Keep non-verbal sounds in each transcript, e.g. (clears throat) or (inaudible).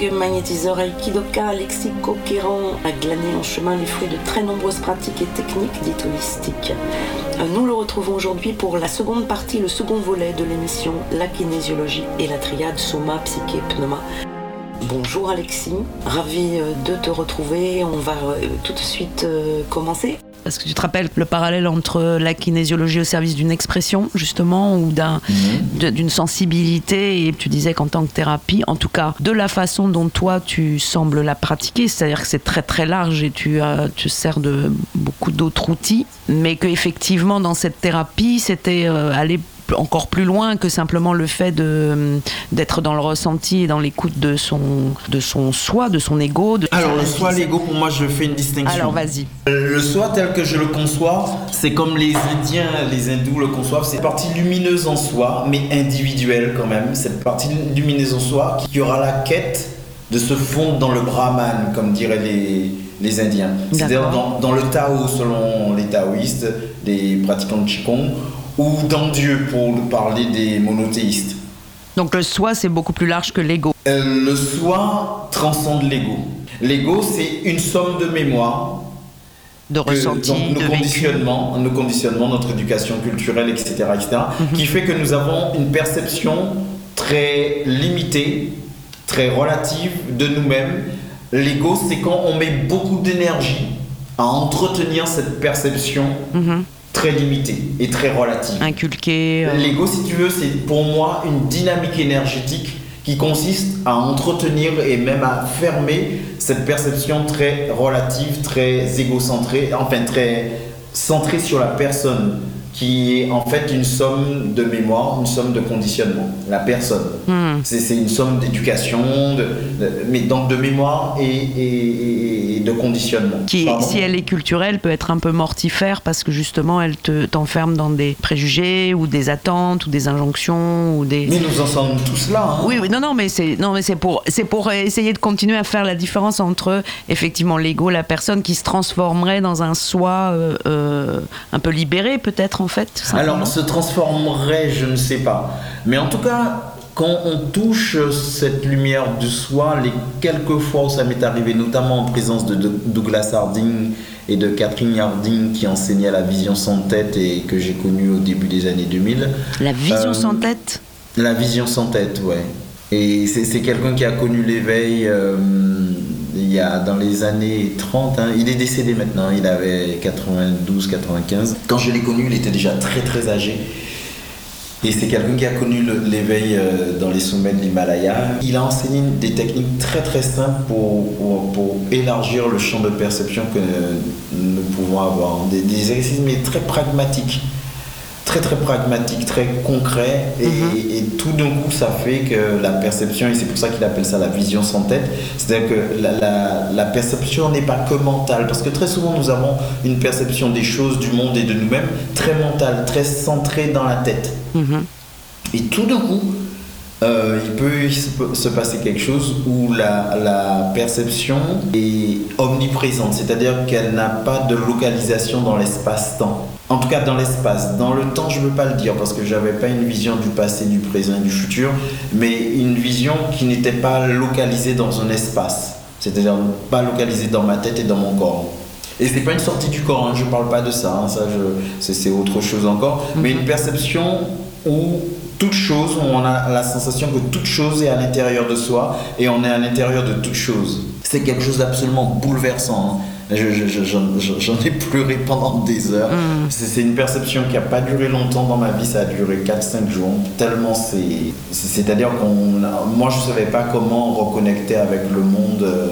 Kinésiologue, magnétiseur aikidoka, lexico-quérant a glané en chemin les fruits de très nombreuses pratiques et techniques dites holistiques. Euh, nous le retrouvons aujourd'hui pour la seconde partie, le second volet de l'émission La kinésiologie et la triade Soma, Psyché, Pneuma. Bonjour Alexis, ravi euh, de te retrouver. On va euh, tout de suite commencer. Parce que tu te rappelles le parallèle entre la kinésiologie au service d'une expression, justement, ou mhm. d'une sensibilité, et tu disais qu'en tant que thérapie, en tout cas, de la façon dont toi tu sembles la pratiquer, c'est-à-dire que c'est très très large et tu, euh, tu sers de beaucoup d'autres outils, mais qu'effectivement, dans cette thérapie, c'était euh, aller encore plus loin que simplement le fait de, d'être dans le ressenti et dans l'écoute de son, de son soi, de son ego. Alors, le soi, l'ego, pour moi, je fais une distinction. Alors, vas-y. Euh, le soi, tel que je le conçois, c'est comme les Indiens, les hindous le conçoivent, c'est partie lumineuse en soi, mais individuelle quand même. Cette partie lumineuse en soi qui aura la quête de se fondre dans le brahman, comme diraient les, les Indiens. C'est-à-dire dans, dans, le Tao, selon les taoïstes, les pratiquants de Qigong, ou dans Dieu pour parler des monothéistes. Donc le soi, c'est beaucoup plus large que l'ego. Euh, le soi transcende l'ego. L'ego, c'est une somme de mémoire. De ressenti, nos conditionnements, nos conditionnements, notre éducation culturelle, etc., etc., mhm. qui fait que nous avons une perception très limitée, très relative de nous-mêmes. L'ego, c'est quand on met beaucoup d'énergie à entretenir cette perception. Mhm très limité et très relative. Inculqué. Euh. L'ego, si tu veux, c'est pour moi une dynamique énergétique qui consiste à entretenir et même à fermer cette perception très relative, très égocentrée, enfin très centrée sur la personne qui est en fait une somme de mémoire, une somme de conditionnement, la personne. Hmm. C'est une somme d'éducation, de, mais donc de mémoire et, de conditionnement. Qui, si elle est culturelle, peut être un peu mortifère parce que justement, elle t'enferme dans des préjugés ou des attentes ou des injonctions ou des. Mais nous en sommes tous là. Hein. Oui, oui, non, non, mais c'est pour pour essayer de continuer à faire la différence entre effectivement l'ego, la personne qui se transformerait dans un soi euh, euh, un peu libéré peut-être en fait Alors, se transformerait, je ne sais pas. Mais en tout cas, quand on touche cette lumière du soi, les quelques fois où ça m'est arrivé, notamment en présence de Douglas Harding et de Catherine Harding qui enseignait la vision sans tête et que j'ai connue au début des années 2000. La vision euh, sans tête La vision sans tête, ouais. Et c'est quelqu'un qui a connu l'éveil. Euh, il y a dans les années 30, hein, il est décédé maintenant, il avait 92, 95. Quand je l'ai connu, il était déjà très très âgé. Et c'est quelqu'un qui a connu l'éveil euh, dans les sommets de l'Himalaya. Il a enseigné des techniques très très simples pour, pour, élargir le champ de perception que nous pouvons avoir. Des, des exercices mais très pragmatiques très très pragmatique, très concret, et, mhm. tout d'un coup ça fait que la perception, et c'est pour ça qu'il appelle ça la vision sans tête, c'est-à-dire que la, la, perception n'est pas que mentale, parce que très souvent nous avons une perception des choses, du monde et de nous-mêmes très mentale, très centrée dans la tête. Mhm. Et tout d'un coup, euh, il peut se passer quelque chose où la, la perception est omniprésente, c'est-à-dire qu'elle n'a pas de localisation dans l'espace-temps. En tout cas, dans l'espace. Dans le temps, je ne veux pas le dire parce que j'avais pas une vision du passé, du présent et du futur, mais une vision qui n'était pas localisée dans un espace. C'est-à-dire pas localisée dans ma tête et dans mon corps. Et c'est pas une sortie du corps, hein, je parle pas de ça, hein, ça c'est autre chose encore, mais une perception où toute chose, où on a la sensation que toute chose est à l'intérieur de soi et on est à l'intérieur de toute chose. C'est quelque chose d'absolument bouleversant. hein. Je- je- je- J'en ai pleuré pendant des heures. C'est c'est une perception qui n'a pas duré longtemps dans ma vie, ça a duré 4-5 jours. Tellement c'est. c'est- C'est-à-dire qu'on. Moi, je ne savais pas comment reconnecter avec le monde. euh,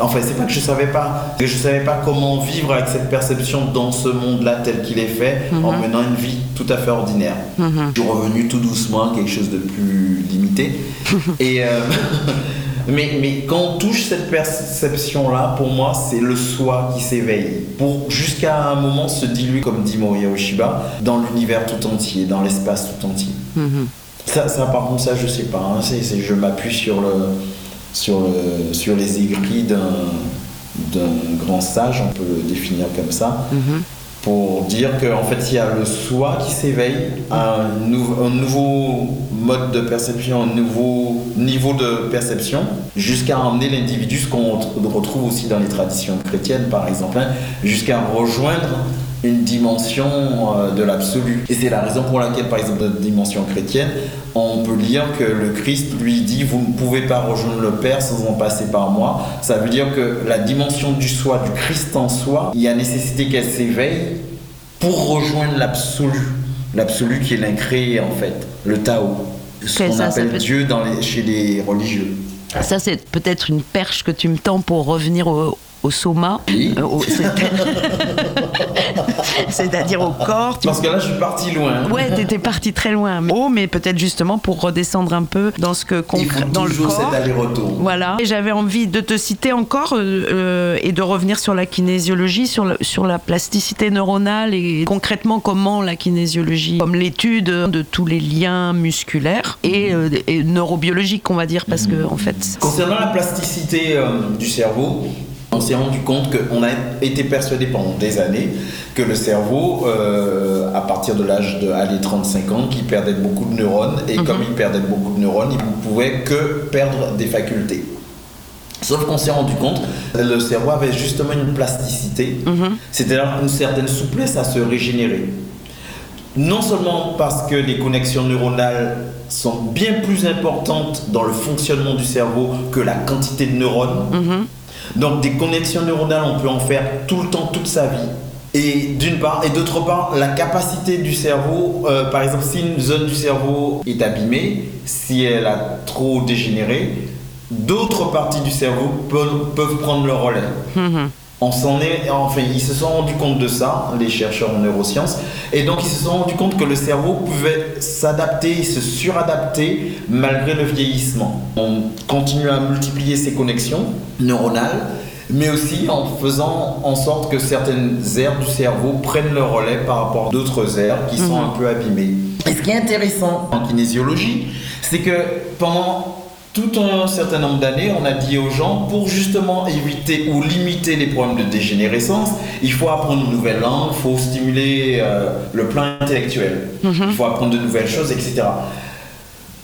Enfin, c'est pas que je savais pas, que je savais pas comment vivre avec cette perception dans ce monde-là tel qu'il est fait, en menant une vie tout à fait ordinaire. Je suis revenu tout doucement à quelque chose de plus limité. (laughs) Et euh, (laughs) mais, mais quand on touche cette perception-là, pour moi, c'est le soi qui s'éveille. Pour jusqu'à un moment se diluer, comme dit Moriya Oshiba, dans l'univers tout entier, dans l'espace tout entier. Ça, ça, par contre, ça, je sais pas. hein. Je m'appuie sur, le, sur, le, sur les écrits d'un d'un grand sage, on peut le définir comme ça, pour dire qu'en fait, il y a le soi qui s'éveille à un, un nouveau mode de perception, un nouveau niveau de perception, jusqu'à emmener l'individu, ce qu'on ret- retrouve aussi dans les traditions chrétiennes, par exemple, hein, jusqu'à rejoindre une dimension euh, de l'absolu. Et c'est la raison pour laquelle, par exemple, dans la dimension chrétienne, on peut lire que le Christ lui dit Vous ne pouvez pas rejoindre le Père sans en passer par moi. Ça veut dire que la dimension du soi, du Christ en soi, il y a nécessité qu'elle s'éveille pour rejoindre l'absolu. L'absolu qui est l'incréé, en fait, le Tao. Ce qu'on ça appelle Dieu dans les- chez les religieux. Ça, c'est peut-être une perche que tu me tends pour revenir au, au soma, Oui. Euh, au- (laughs) (laughs) c'est-à-dire au corps. Tu- Parce que là, je suis parti loin. Ouais, t'étais parti très loin. Mais- Oh, mais peut-être justement pour redescendre un peu dans ce que concret, dans le corps. cet aller-retour. Voilà. Et j'avais envie de te citer encore euh, euh, et de revenir sur la kinésiologie, sur, le- sur la plasticité neuronale et concrètement comment la kinésiologie, comme l'étude de tous les liens musculaires et, euh, et neurobiologiques, on va dire, parce que en fait, Concernant la plasticité euh, du cerveau, on s'est rendu compte qu'on a été persuadé pendant des années que le cerveau, euh, à partir de l'âge de allez, 35 ans, qu'il perdait beaucoup de neurones, et comme il perdait beaucoup de neurones, il ne pouvait que perdre des facultés. Sauf qu'on s'est rendu compte que le cerveau avait justement une plasticité, c'est-à-dire une certaine souplesse à se régénérer. Non seulement parce que les connexions neuronales sont bien plus importantes dans le fonctionnement du cerveau que la quantité de neurones. Donc des connexions neuronales, on peut en faire tout le temps, toute sa vie. Et d'une part, et d'autre part, la capacité du cerveau, euh, par exemple, si une zone du cerveau est abîmée, si elle a trop dégénéré, d'autres parties du cerveau peuvent, peuvent prendre le relais. On s'en est, enfin, ils se sont rendus compte de ça, les chercheurs en neurosciences, et donc ils se sont rendus compte que le cerveau pouvait s'adapter, se suradapter malgré le vieillissement. On continue à multiplier ces connexions neuronales, mais aussi en faisant en sorte que certaines aires du cerveau prennent le relais par rapport à d'autres aires qui sont un peu abîmées. Et ce qui est intéressant en kinésiologie, c'est que pendant tout un certain nombre d'années, on a dit aux gens, pour justement éviter ou limiter les problèmes de dégénérescence, il faut apprendre une nouvelle langue, il faut stimuler euh, le plan intellectuel, il faut apprendre de nouvelles choses, etc.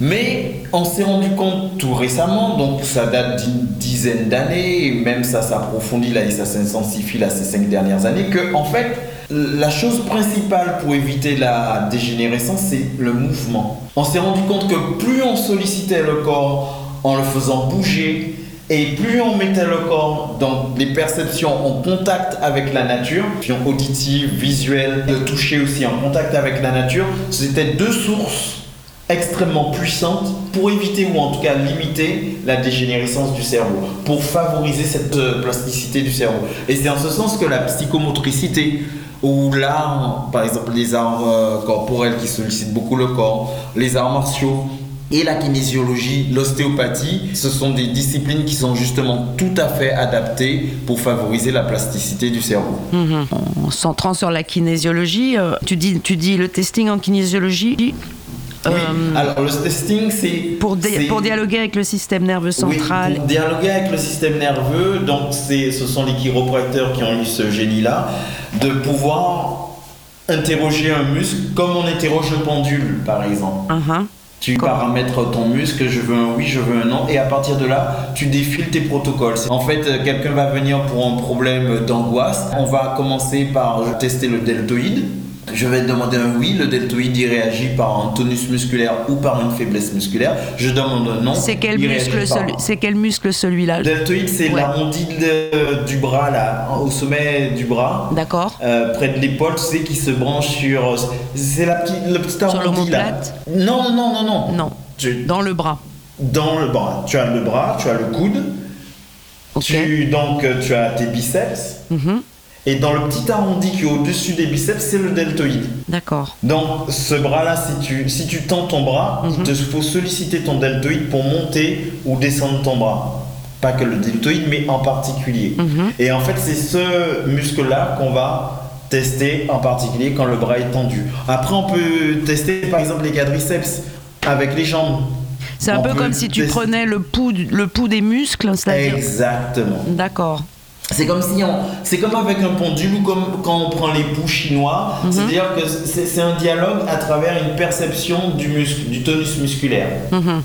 Mais on s'est rendu compte tout récemment, donc ça date d'une dizaine d'années, et même ça s'approfondit là et ça s'intensifie là ces cinq dernières années, que en fait, la chose principale pour éviter la dégénérescence, c'est le mouvement. On s'est rendu compte que plus on sollicitait le corps en le faisant bouger, et plus on mettait le corps dans les perceptions en contact avec la nature, auditive, visuelle, le toucher aussi en contact avec la nature, c'était deux sources extrêmement puissantes pour éviter ou en tout cas limiter la dégénérescence du cerveau, pour favoriser cette euh, plasticité du cerveau. Et c'est en ce sens que la psychomotricité ou l'art, par exemple les arts euh, corporels qui sollicitent beaucoup le corps, les arts martiaux, et la kinésiologie, l'ostéopathie, ce sont des disciplines qui sont justement tout à fait adaptées pour favoriser la plasticité du cerveau. en centrant sur la kinésiologie, euh, tu, dis, tu dis le testing en kinésiologie Oui, euh, alors le testing, c'est... pour, di- c'est- pour dialoguer avec le système nerveux central. Oui, pour dialoguer avec le système nerveux, donc c'est, ce sont les chiropracteurs qui ont eu ce génie-là, de pouvoir interroger un muscle comme on interroge un pendule, par exemple. Uh-huh. Tu paramètres ton muscle, je veux un oui, je veux un non, et à partir de là, tu défiles tes protocoles. En fait, euh, quelqu'un va venir pour un problème d'angoisse. On va commencer par tester le deltoïde. Je vais demander un oui, le deltoïde réagit par un tonus musculaire ou par une faiblesse musculaire. Je demande un non. C'est quel, muscle celui, c'est quel muscle celui-là? Deltoïde, c'est l'arrondi du bras, là, au sommet du bras. D'accord. Euh, près de l'épaule, tu sais, qui se branche sur. C'est la petite, le petit arrondi là. Non, non, non, non. Non. Dans le bras. Dans le bras. Tu as le bras, tu as le coude. Tu, donc, tu as tes biceps. Mm et dans le petit arrondi qui est au-dessus des biceps, c'est le deltoïde. D'accord. Donc ce bras-là, si tu, si tu tends ton bras, il mhm. te faut solliciter ton deltoïde pour monter ou descendre ton bras. Pas que le deltoïde, mais en particulier. Mhm. Et en fait, c'est ce muscle-là qu'on va tester en particulier quand le bras est tendu. Après, on peut tester par exemple les quadriceps avec les jambes. C'est un peu comme si tu prenais le pouls, le pouls des muscles, c'est-à-dire. Exactement. D'accord. C'est comme si on, c'est comme avec un pendule ou comme quand on prend les poux chinois. Mhm. C'est-à-dire que c'est un dialogue à travers une perception du muscle, du tonus musculaire. Mhm.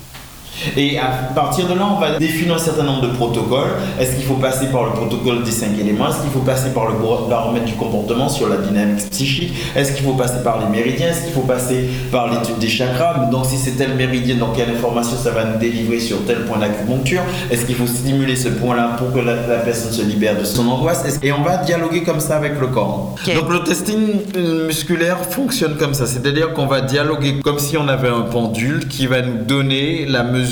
Et à partir de là, on va définir un certain nombre de protocoles. Est-ce qu'il faut passer par le protocole des cinq éléments? Est-ce qu'il faut passer par le baromètre du comportement sur la dynamique psychique? Est-ce qu'il faut passer par les méridiens? Est-ce qu'il faut passer par l'étude des chakras? Donc si c'est tel méridien, donc quelle information ça va nous délivrer sur tel point d'acupuncture. Est-ce qu'il faut stimuler ce point-là pour que la, personne se libère de son angoisse? Et on va dialoguer comme ça avec le corps. Donc le testing musculaire fonctionne comme ça. C'est-à-dire qu'on va dialoguer comme si on avait un pendule qui va nous donner la mesure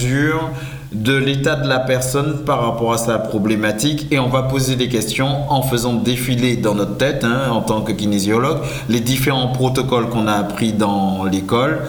de l'état de la personne par rapport à sa problématique et on va poser des questions en faisant défiler dans notre tête, hein, en tant que kinésiologue, les différents protocoles qu'on a appris dans l'école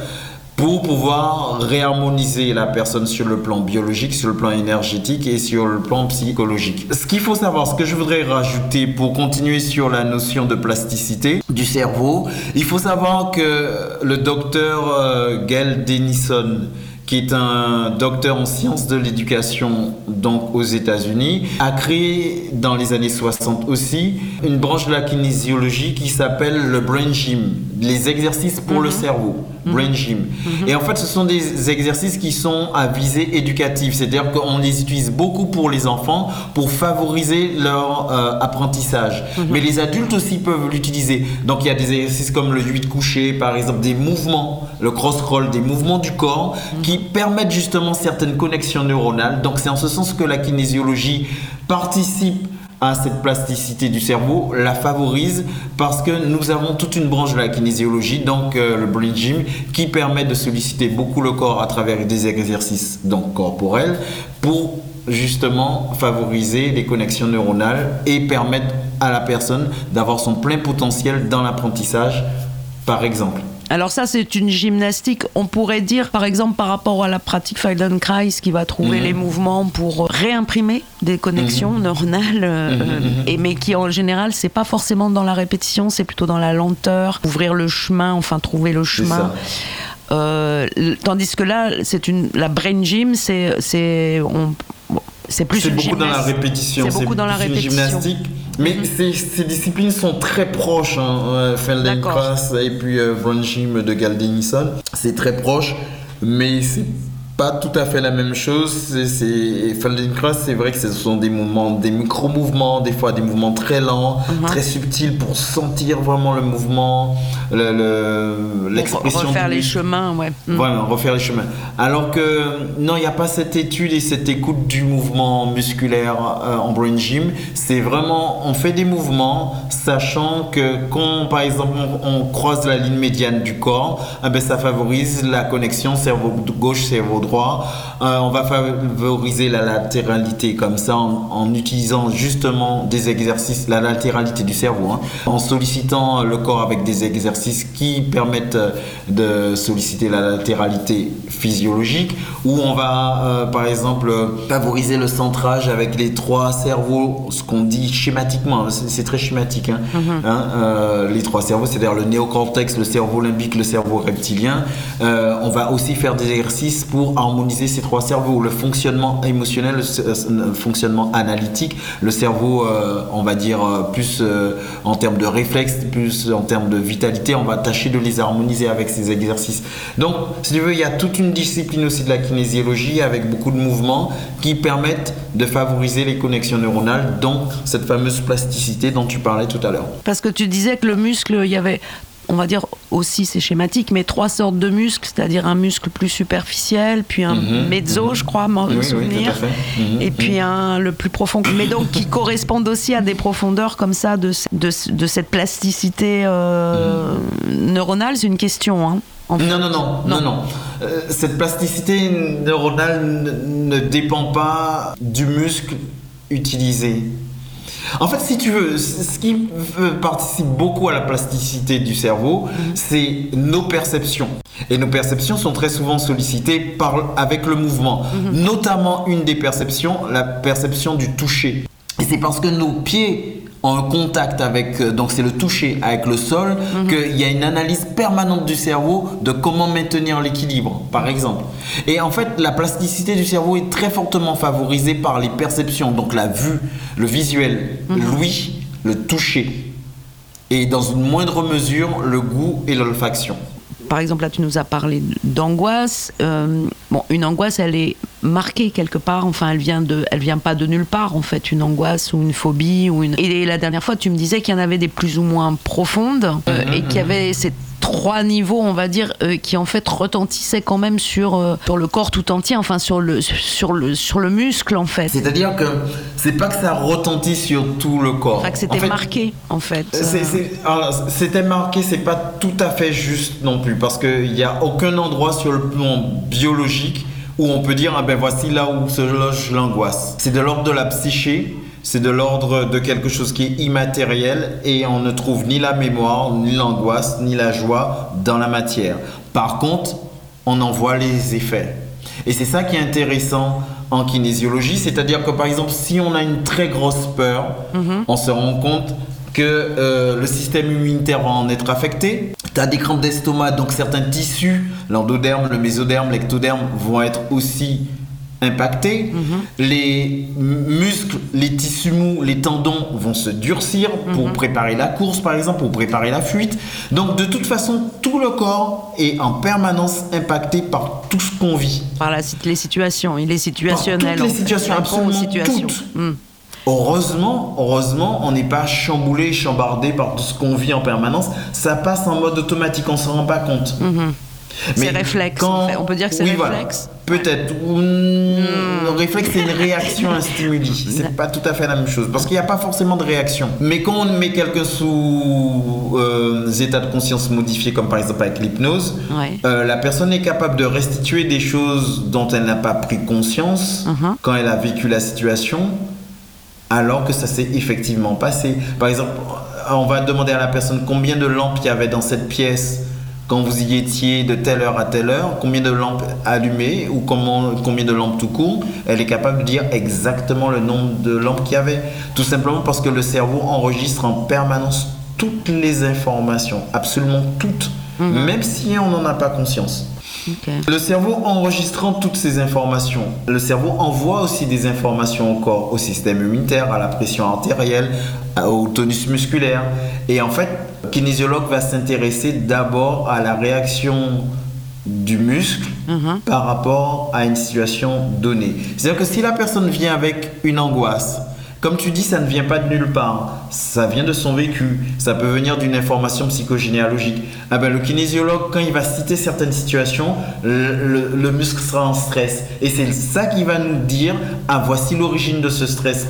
pour pouvoir réharmoniser la personne sur le plan biologique, sur le plan énergétique et sur le plan psychologique. Ce qu'il faut savoir, ce que je voudrais rajouter pour continuer sur la notion de plasticité du cerveau, il faut savoir que le docteur euh, Gail Denison, qui est un docteur en sciences de l'éducation donc aux États-Unis, a créé dans les années 60 aussi une branche de la kinésiologie qui s'appelle le brain gym, les exercices pour le mhm. cerveau. Brain gym. Mhm. Et en fait, ce sont des exercices qui sont à visée éducative, c'est-à-dire qu'on les utilise beaucoup pour les enfants pour favoriser leur euh, apprentissage. Mais les adultes aussi peuvent l'utiliser. Donc il y a des exercices comme le 8 couché, par exemple, des mouvements, le cross-roll, des mouvements du corps qui permettent justement certaines connexions neuronales. Donc c'est en ce sens que la kinésiologie participe cette plasticité du cerveau, la favorise parce que nous avons toute une branche de la kinésiologie, donc euh, le brain gym, qui permet de solliciter beaucoup le corps à travers des exercices donc corporels pour justement favoriser les connexions neuronales et permettre à la personne d'avoir son plein potentiel dans l'apprentissage, par exemple. Alors ça, c'est une gymnastique, on pourrait dire, par exemple, par rapport à la pratique Feldenkrais, qui va trouver mhm. les mouvements pour réimprimer des connexions mhm. neuronales, euh, mhm, et, mais qui en général, c'est pas forcément dans la répétition, c'est plutôt dans la lenteur, ouvrir le chemin, enfin trouver le chemin. Euh, tandis que là, c'est une la brain gym, c'est c'est c'est plus beaucoup dans la répétition. C'est beaucoup dans la répétition. gymnastique. Mais mhm. ces, disciplines sont très proches. Hein, Feldenkrais et puis euh, Von Gym de Galdenison. C'est très proche, mais c'est pas tout à fait la même chose. C'est Feldenkrais, c'est vrai que ce sont des mouvements, des micro-mouvements, des fois des mouvements très lents, uh-huh. très subtils pour sentir vraiment le mouvement, l'expression. Le, refaire les chemins, ouais. Mm. Voilà, refaire les chemins. Alors que non, il n'y a pas cette étude et cette écoute du mouvement musculaire euh, en brain gym. C'est vraiment, on fait des mouvements, sachant que quand, par exemple, on, croise la ligne médiane du corps, eh ben, ça favorise la connexion cerveau gauche, cerveau droit. Euh, on va favoriser la latéralité comme ça en, utilisant justement des exercices, la latéralité du cerveau, hein. en sollicitant le corps avec des exercices qui permettent de solliciter la latéralité physiologique, ou on va euh, par exemple favoriser le centrage avec les trois cerveaux, ce qu'on dit schématiquement, c'est très schématique, hein. hein, euh, les trois cerveaux, c'est-à-dire le néocortex, le cerveau limbique, le cerveau reptilien. on va aussi faire des exercices pour harmoniser ces trois cerveaux, le fonctionnement émotionnel, le, fonctionnement analytique, le cerveau, euh, on va dire, euh, plus euh, en termes de réflexe, plus en termes de vitalité, on va tâcher de les harmoniser avec ces exercices. Donc, si tu veux, il y a toute une discipline aussi de la kinésiologie avec beaucoup de mouvements qui permettent de favoriser les connexions neuronales, donc cette fameuse plasticité dont tu parlais tout à l'heure. Parce que tu disais que le muscle, il y avait on va dire aussi c'est schématique, mais trois sortes de muscles, c'est-à-dire un muscle plus superficiel, puis un mhm, mezzo, mhm. je crois, me souvenir, mhm, et puis un le plus profond, mais donc qui correspondent aussi à des profondeurs comme ça de, de, cette plasticité euh, neuronale. C'est une question. Hein, non, non, non, non, non, euh, cette plasticité neuronale ne dépend pas du muscle utilisé. En fait, si tu veux, ce qui participe beaucoup à la plasticité du cerveau, mhm. c'est nos perceptions. Et nos perceptions sont très souvent sollicitées par, avec le mouvement. Mhm. Notamment une des perceptions, la perception du toucher. Et c'est parce que nos pieds en contact avec, euh, donc c'est le toucher avec le sol, mhm. qu'il y a une analyse permanente du cerveau de comment maintenir l'équilibre, par exemple. Et en fait, la plasticité du cerveau est très fortement favorisée par les perceptions, donc la vue, le visuel, mhm. l'ouïe, le toucher, et dans une moindre mesure, le goût et l'olfaction par exemple, là, tu nous as parlé d'angoisse. Euh, bon, une angoisse, elle est marquée quelque part. Enfin, elle vient de, elle vient pas de nulle part, en fait, une angoisse ou une phobie ou une. Et la dernière fois, tu me disais qu'il y en avait des plus ou moins profondes euh, et qu'il y avait cette trois niveaux, on va dire, euh, qui en fait retentissaient quand même sur, euh, sur le corps tout entier, enfin sur le, sur le, sur le muscle en fait. C'est-à-dire que c'est pas que ça retentit sur tout le corps. Enfin, que c'était marqué en fait. C'était marqué, c'est pas tout à fait juste non plus, parce qu'il n'y a aucun endroit sur le plan biologique où on peut dire, ah ben voici là où se loge l'angoisse. C'est de l'ordre de la psyché c'est de l'ordre de quelque chose qui est immatériel et on ne trouve ni la mémoire, ni l'angoisse, ni la joie dans la matière. Par contre, on en voit les effets. Et c'est ça qui est intéressant en kinésiologie, c'est-à-dire que par exemple, si on a une très grosse peur, mhm. on se rend compte que euh, le système immunitaire va en être affecté. Tu as des crampes d'estomac, donc certains tissus, l'endoderme, le mésoderme, l'ectoderme, vont être aussi impacté, mhm. les muscles, les tissus mous, les tendons vont se durcir pour mhm. préparer la course par exemple, pour préparer la fuite. Donc de toute façon, tout le corps est en permanence impacté par tout ce qu'on vit. Par la, les situations, il est situationnel. toutes les situations, absolument toutes. Hmm. Heureusement, heureusement, on n'est pas chamboulé, chambardé par tout ce qu'on vit en permanence. Ça passe en mode automatique, on s'en rend pas compte. C'est réflexe. On peut dire que c'est réflexe. Peut-être. Le hmm. réflexe, c'est une réaction à un stimuli. C'est (laughs) pas tout à fait la même chose. Parce qu'il n'y a pas forcément de réaction. Mais quand on met quelqu'un sous euh, état de conscience modifié, comme par exemple avec l'hypnose, euh, la personne est capable de restituer des choses dont elle n'a pas pris conscience uh-huh. quand elle a vécu la situation, alors que ça s'est effectivement passé. Par exemple, on va demander à la personne combien de lampes il y avait dans cette pièce quand vous y étiez de telle heure à telle heure, combien de lampes allumées ou comment, combien de lampes tout court, elle est capable de dire exactement le nombre de lampes qu'il y avait. Tout simplement parce que le cerveau enregistre en permanence toutes les informations, absolument toutes, mhm. même si on n'en a pas conscience. Le cerveau enregistrant toutes ces informations, le cerveau envoie aussi des informations au corps, au système immunitaire, à la pression artérielle, au tonus musculaire. Et en fait, le kinésiologue va s'intéresser d'abord à la réaction du muscle uh-huh. par rapport à une situation donnée. C'est-à-dire que si la personne vient avec une angoisse, comme tu dis, ça ne vient pas de nulle part. Ça vient de son vécu. Ça peut venir d'une information psychogénéalogique. Ah ben, le kinésiologue, quand il va citer certaines situations, le, muscle sera en stress. Et c'est ça qui va nous dire, ah voici l'origine de ce stress.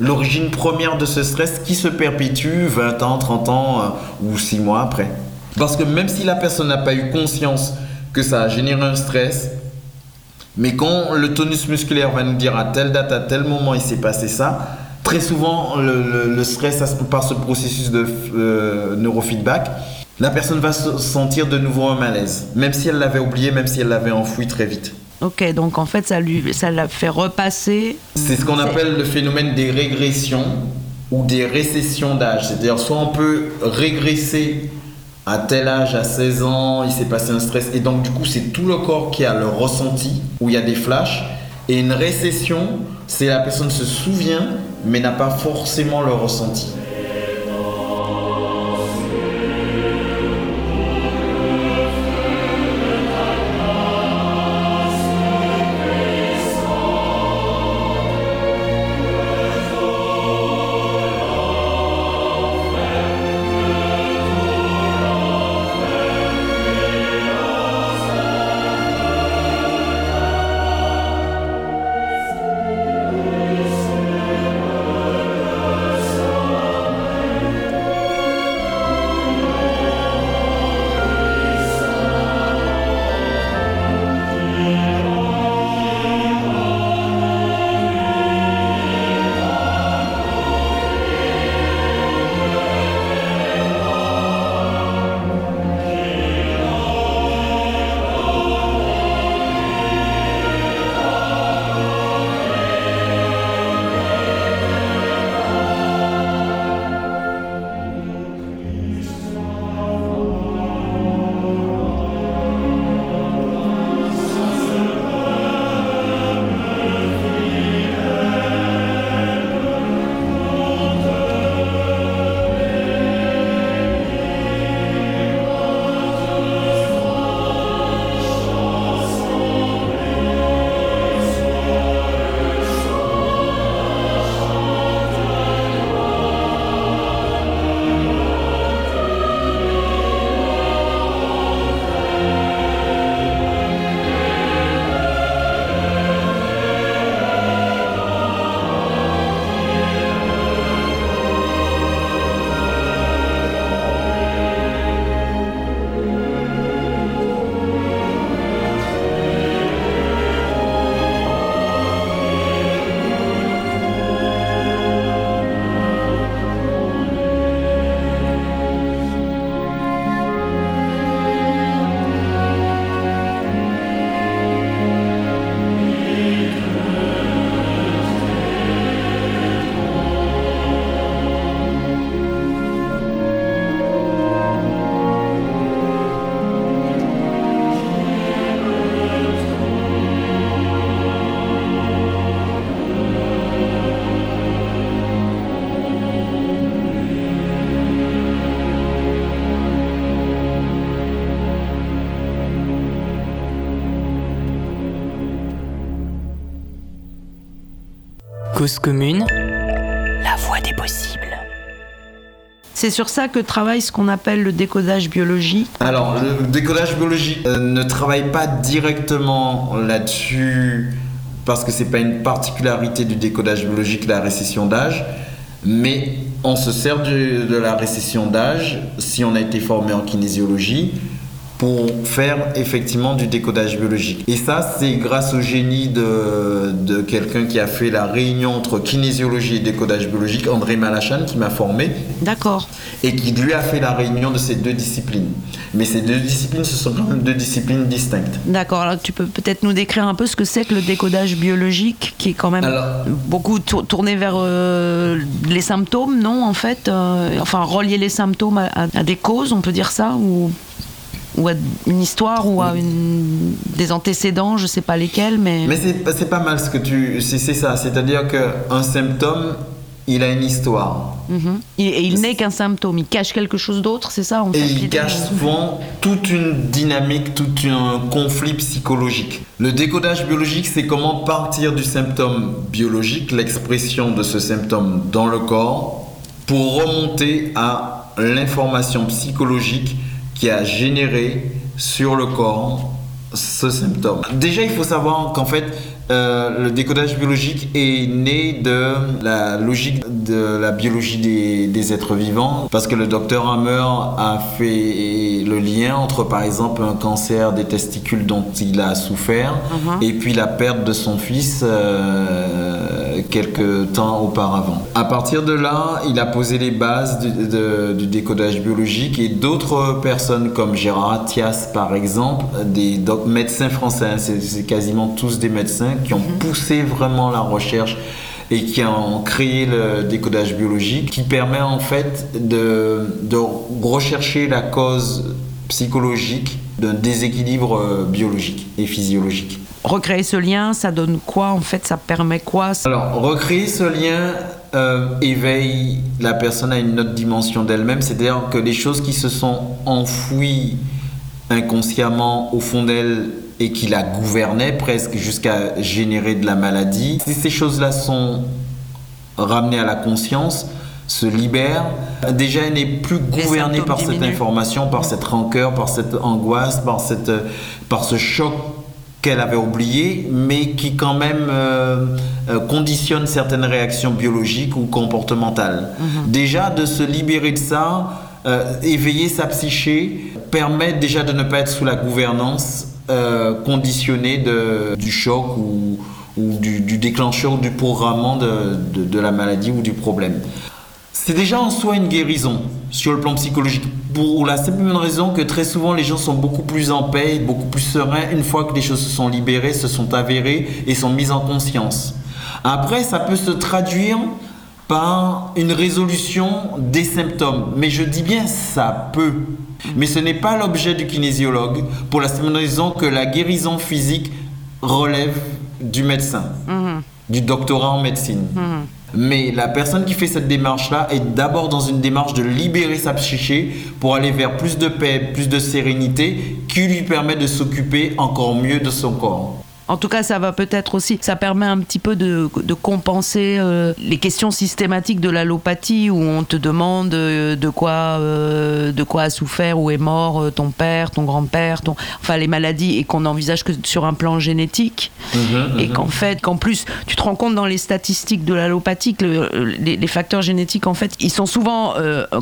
L'origine première de ce stress qui se perpétue 20 ans, 30 ans euh, ou 6 mois après. Parce que même si la personne n'a pas eu conscience que ça a généré un stress, mais quand le tonus musculaire va nous dire à telle date, à tel moment, il s'est passé ça, très souvent, le, stress, par ce processus de euh, neurofeedback, la personne va se sentir de nouveau un malaise, même si elle l'avait oublié, même si elle l'avait enfoui très vite. Ok, donc en fait, ça lui, ça l'a fait repasser. C'est ce qu'on appelle le phénomène des régressions ou des récessions d'âge. C'est-à-dire, soit on peut régresser à tel âge, à 16 ans, il s'est passé un stress. Et donc, du coup, c'est tout le corps qui a le ressenti, où il y a des flashs. Et une récession, c'est la personne se souvient, mais n'a pas forcément le ressenti. Cause commune, la voie des possibles. C'est sur ça que travaille ce qu'on appelle le décodage biologique. Alors, le décodage biologique euh, ne travaille pas directement là-dessus parce que c'est pas une particularité du décodage biologique, la récession d'âge, mais on se sert de, de la récession d'âge si on a été formé en kinésiologie pour faire effectivement du décodage biologique. Et ça, c'est grâce au génie de, de quelqu'un qui a fait la réunion entre kinésiologie et décodage biologique, André Malachan, qui m'a formé. D'accord. Et qui lui a fait la réunion de ces deux disciplines. Mais ces deux disciplines, ce sont quand même deux disciplines distinctes. D'accord. Alors tu peux peut-être nous décrire un peu ce que c'est que le décodage biologique, qui est quand même Alors- beaucoup tour- tourné vers euh, les symptômes, non En fait, euh, enfin relier les symptômes à, à- à des causes, on peut dire ça, ou ou à une histoire ou à une, des antécédents, je sais pas lesquels, mais, Mais c'est pas mal ce que tu. C'est ça. C'est-à-dire qu'un symptôme, il a une histoire. Mhm. Et, et il n'est qu'un symptôme, il cache quelque chose d'autre, c'est ça en Et fait il l'idée cache souvent toute une dynamique, tout un conflit psychologique. Le décodage biologique, c'est comment partir du symptôme biologique, l'expression de ce symptôme dans le corps, pour remonter à l'information psychologique qui a généré sur le corps ce symptôme. Déjà, il faut savoir qu'en fait, euh, le décodage biologique est né de la logique de la biologie des, des êtres vivants, parce que le docteur Hammer a fait le lien entre, par exemple, un cancer des testicules dont il a souffert, Mhm. et puis la perte de son fils euh, quelques temps auparavant. À partir de là, il a posé les bases du, de- du décodage biologique et d'autres personnes comme Gérard Attias par exemple, des médecins français, hein, c'est c'est quasiment tous des médecins qui ont poussé vraiment la recherche et qui ont créé le décodage biologique qui permet en fait de, de rechercher la cause psychologique d'un déséquilibre euh, biologique et physiologique. Recréer ce lien, ça donne quoi en fait? Ça permet quoi? Alors, recréer ce lien euh, éveille la personne à une autre dimension d'elle-même, c'est-à-dire que les choses qui se sont enfouies inconsciemment au fond d'elle et qui la gouvernaient presque jusqu'à générer de la maladie, si ces choses-là sont ramenées à la conscience, se libère, déjà elle n'est plus gouvernée par cette information, par cette rancœur, par cette angoisse, par, cette, par ce choc qu'elle avait oublié, mais qui quand même euh, euh, conditionne certaines réactions biologiques ou comportementales. Mhm. Déjà, de se libérer de ça, euh, éveiller sa psyché, permet déjà de ne pas être sous la gouvernance conditionnée de, du choc ou, ou du, du, déclencheur du programmement de, de, de la maladie ou du problème c'est déjà en soi une guérison sur le plan psychologique. Pour la simple raison que très souvent les gens sont beaucoup plus en paix, beaucoup plus sereins une fois que les choses se sont libérées, se sont avérées et sont mises en conscience. Après, ça peut se traduire par une résolution des symptômes. Mais je dis bien ça peut. Mais ce n'est pas l'objet du kinésiologue pour la simple raison que la guérison physique relève du médecin, mhm. Du doctorat en médecine. Mhm. Mais la personne qui fait cette démarche-là est d'abord dans une démarche de libérer sa psyché pour aller vers plus de paix, plus de sérénité, qui lui permet de s'occuper encore mieux de son corps. En tout cas, ça va peut-être aussi, ça permet un petit peu de, compenser euh, les questions systématiques de l'allopathie où on te demande euh, de quoi, euh, de quoi a souffert ou est mort ton père, ton grand-père, ton, enfin les maladies et qu'on n'envisage que sur un plan génétique mhm, et mhm. qu'en fait, qu'en plus, tu te rends compte dans les statistiques de l'allopathie que les, facteurs génétiques, en fait, ils sont souvent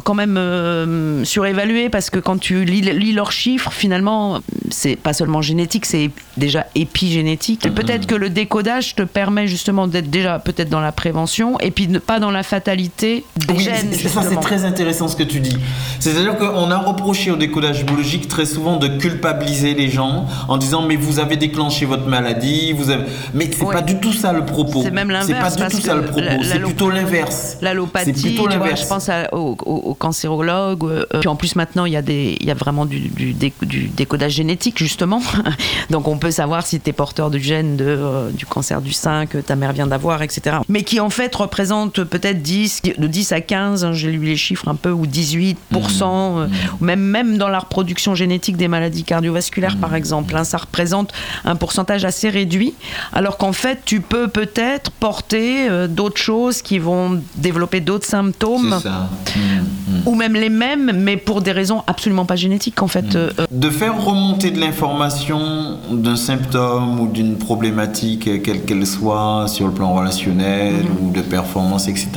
quand même surévalués parce que quand tu lis, lis leurs chiffres, finalement, c'est pas seulement génétique, c'est déjà épigénétique Peut-être que le décodage te permet justement d'être déjà peut-être dans la prévention et puis pas dans la fatalité des oui, gènes. Ça, c'est très intéressant ce que tu dis. C'est-à-dire qu'on a reproché au décodage biologique très souvent de culpabiliser les gens en disant mais vous avez déclenché votre maladie, vous avez... mais c'est pas du tout ça le propos. C'est même l'inverse. C'est pas du tout ça le propos. C'est plutôt l'inverse. L'allopathie, je pense aux, aux, cancérologues. Euh, puis en plus maintenant il y a des, il y a vraiment du, du, du décodage génétique justement. (laughs) Donc on peut savoir si tu es porteur de gènes de, euh, du cancer du sein que ta mère vient d'avoir, etc. Mais qui en fait représente peut-être 10, de 10 à 15, hein, j'ai lu les chiffres un peu, ou 18%, mmh. euh, ou même, même dans la reproduction génétique des maladies cardiovasculaires, par mmh. exemple. Hein, ça représente un pourcentage assez réduit, alors qu'en fait, tu peux peut-être porter euh, d'autres choses qui vont développer d'autres symptômes, mmh. ou même les mêmes, mais pour des raisons absolument pas génétiques, en fait. de faire remonter de l'information d'un symptôme ou d'une problématique, quelle qu'elle soit, sur le plan relationnel mhm. ou de performance, etc.,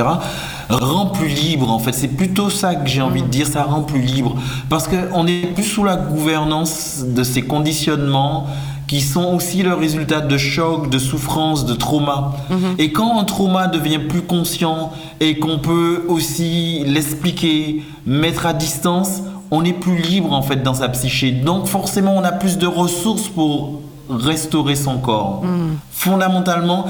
rend plus libre. En fait, c'est plutôt ça que j'ai envie de dire, ça rend plus libre. Parce qu'on est plus sous la gouvernance de ces conditionnements qui sont aussi le résultat de chocs, de souffrances, de traumas. Mhm. Et quand un trauma devient plus conscient et qu'on peut aussi l'expliquer, mettre à distance, on est plus libre en fait dans sa psyché. Donc forcément, on a plus de ressources pour restaurer son corps. Mm. Fondamentalement,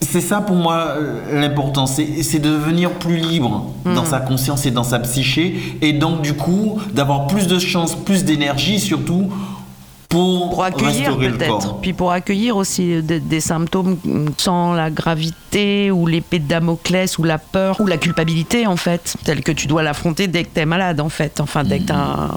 c'est ça pour moi euh, l'important, c'est de devenir plus libre dans mm. sa conscience et dans sa psyché, et donc du coup d'avoir plus de chance, plus d'énergie surtout pour, accueillir peut-être, puis pour accueillir aussi des, symptômes sans la gravité ou l'épée de Damoclès ou la peur ou la culpabilité en fait, telle que tu dois l'affronter dès que tu es malade en fait, enfin dès que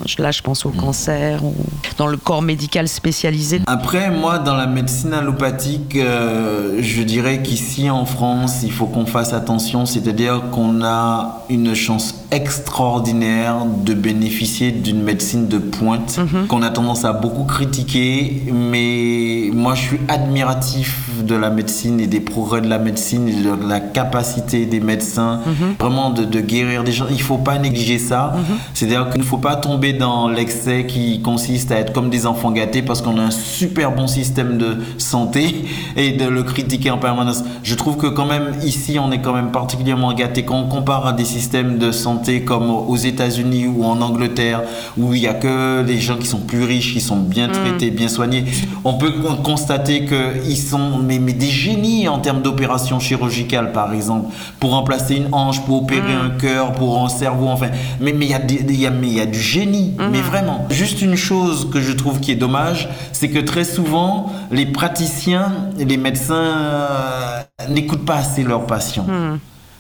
tu là je pense au cancer ou dans le corps médical spécialisé. Après moi dans la médecine allopathique, euh, je dirais qu'ici en France il faut qu'on fasse attention, c'est-à-dire qu'on a une chance extraordinaire de bénéficier d'une médecine de pointe mhm. qu'on a tendance à beaucoup critiquer, mais moi je suis admiratif de la médecine et des progrès de la médecine et de la capacité des médecins mhm. vraiment de, guérir des gens. Il faut pas négliger ça. Mhm. C'est-à-dire qu'il ne faut pas tomber dans l'excès qui consiste à être comme des enfants gâtés parce qu'on a un super bon système de santé (laughs) et de le critiquer en permanence. Je trouve que quand même ici on est quand même particulièrement gâté quand on compare à des systèmes de santé comme aux États-Unis ou en Angleterre, où il n'y a que les gens qui sont plus riches, qui sont bien Mm. traités, bien soignés, on peut con- constater qu'ils sont mais, mais des génies en termes d'opérations chirurgicales, par exemple, pour remplacer une hanche, pour opérer Mm. un cœur, pour un cerveau, enfin. Mais mais il y, a y, a- y du génie, Mm-hmm. mais vraiment. Juste une chose que je trouve qui est dommage, c'est que très souvent, les praticiens, les médecins euh, n'écoutent pas assez leurs patients.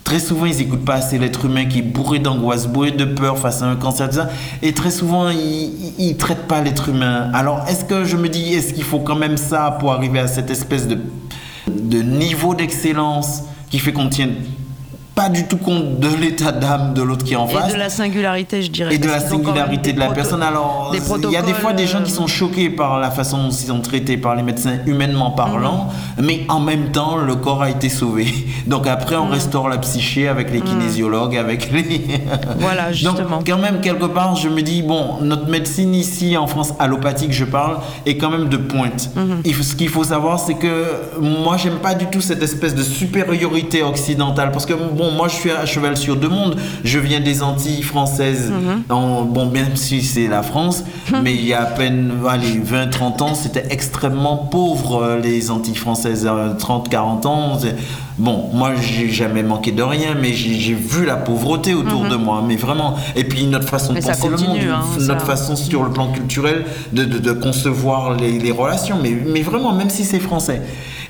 Très souvent, ils n'écoutent pas assez l'être humain qui est bourré d'angoisse, bourré de peur face à un cancer. Et très souvent, ils ne traitent pas l'être humain. Alors, est-ce que je me dis, est-ce qu'il faut quand même ça pour arriver à cette espèce de, de niveau d'excellence qui fait qu'on tienne pas du tout compte de l'état d'âme de l'autre qui est en face Et de la singularité, je dirais. et de la singularité de la personne. Alors, il y a des fois des gens qui protocoles, sont choqués par la façon dont ils sont traités par les médecins humainement parlant, Mhm. mais en même temps, le corps a été sauvé. (laughs) Donc après, Mhm. on restaure la psyché avec les kinésiologues, avec les... (laughs) Voilà, justement. Donc quand même, quelque part, je me dis, bon, notre médecine ici en France, allopathique, je parle, est quand même de pointe. Mhm. Faut- ce qu'il faut savoir, c'est que moi, j'aime pas du tout cette espèce de supériorité occidentale, parce que bon, moi, je suis à cheval sur deux mondes. Je viens des Antilles françaises, Mhm. en- bon, même si c'est la France, mais il y a à peine allez, 20-30 ans, c'était extrêmement pauvre, euh, les Antilles françaises, 30-40 ans. c'est- Bon, moi, j'ai jamais manqué de rien, mais j'ai vu la pauvreté autour de moi, mais vraiment. Et puis notre façon Mais de penser le monde, hein, notre ça. façon sur le plan culturel de, de- de concevoir les, les relations, mais, mais vraiment, même si c'est français.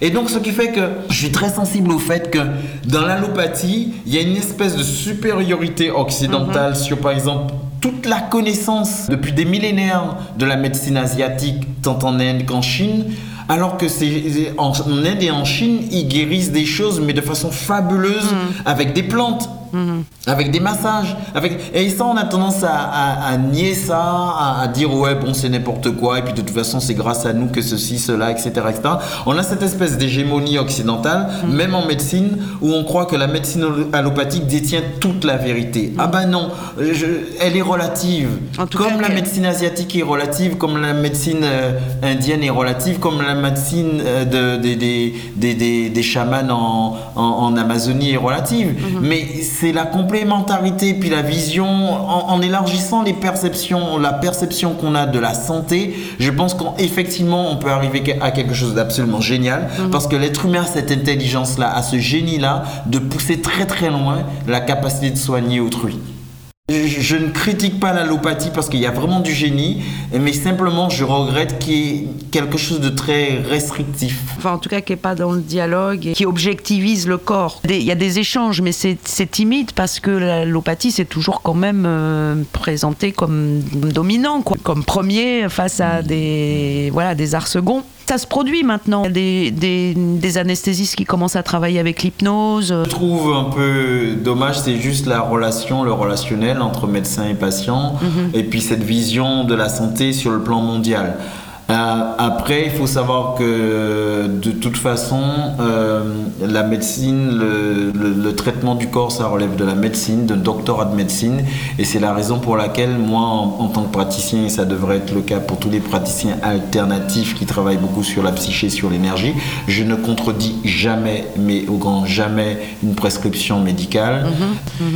Et donc, ce qui fait que je suis très sensible au fait que dans l'allopathie, il y a une espèce de supériorité occidentale sur, par exemple, toute la connaissance depuis des millénaires de la médecine asiatique, tant en Inde qu'en Chine. Alors que c'est en, en Inde et en Chine, ils guérissent des choses, mais de façon fabuleuse, avec des plantes avec des massages. Avec... Et ça, on a tendance à, à- à nier ça, à, à dire ouais, bon, c'est n'importe quoi, et puis de toute façon, c'est grâce à nous que ceci, cela, etc. etc. On a cette espèce d'hégémonie occidentale, Mm. même en médecine, où on croit que la médecine allopathique détient toute la vérité. Ah bah non, je- elle est relative. En tout comme cas, la médecine asiatique est relative, comme la médecine euh, indienne est relative, comme la médecine euh, de- des- des, des, des, des chamans en, en, en Amazonie est relative. Mais c'est la complémentarité, puis la vision, en, en élargissant les perceptions, la perception qu'on a de la santé, je pense qu'effectivement, on peut arriver à quelque chose d'absolument génial, parce que l'être humain a cette intelligence-là, a ce génie-là, de pousser très très loin la capacité de soigner autrui. Je, ne critique pas l'allopathie parce qu'il y a vraiment du génie, mais simplement je regrette qu'il y ait quelque chose de très restrictif. Enfin, en tout cas, qui n'est pas dans le dialogue et qui objectivise le corps. Il y a des échanges, mais c'est timide parce que l'allopathie, c'est toujours quand même euh, présenté comme dominant, quoi. comme premier face à des, voilà, des arts seconds. Ça se produit maintenant. Il y a des, des, des anesthésistes qui commencent à travailler avec l'hypnose. Je trouve un peu dommage, c'est juste la relation, le relationnel entre médecin et patient, et puis cette vision de la santé sur le plan mondial. Euh, après, il faut savoir que de toute façon, euh, la médecine, le, le- le traitement du corps, ça relève de la médecine, d'un doctorat de médecine, et c'est la raison pour laquelle moi, en, en tant que praticien, et ça devrait être le cas pour tous les praticiens alternatifs qui travaillent beaucoup sur la psyché, sur l'énergie, je ne contredis jamais, mais au grand jamais, une prescription médicale,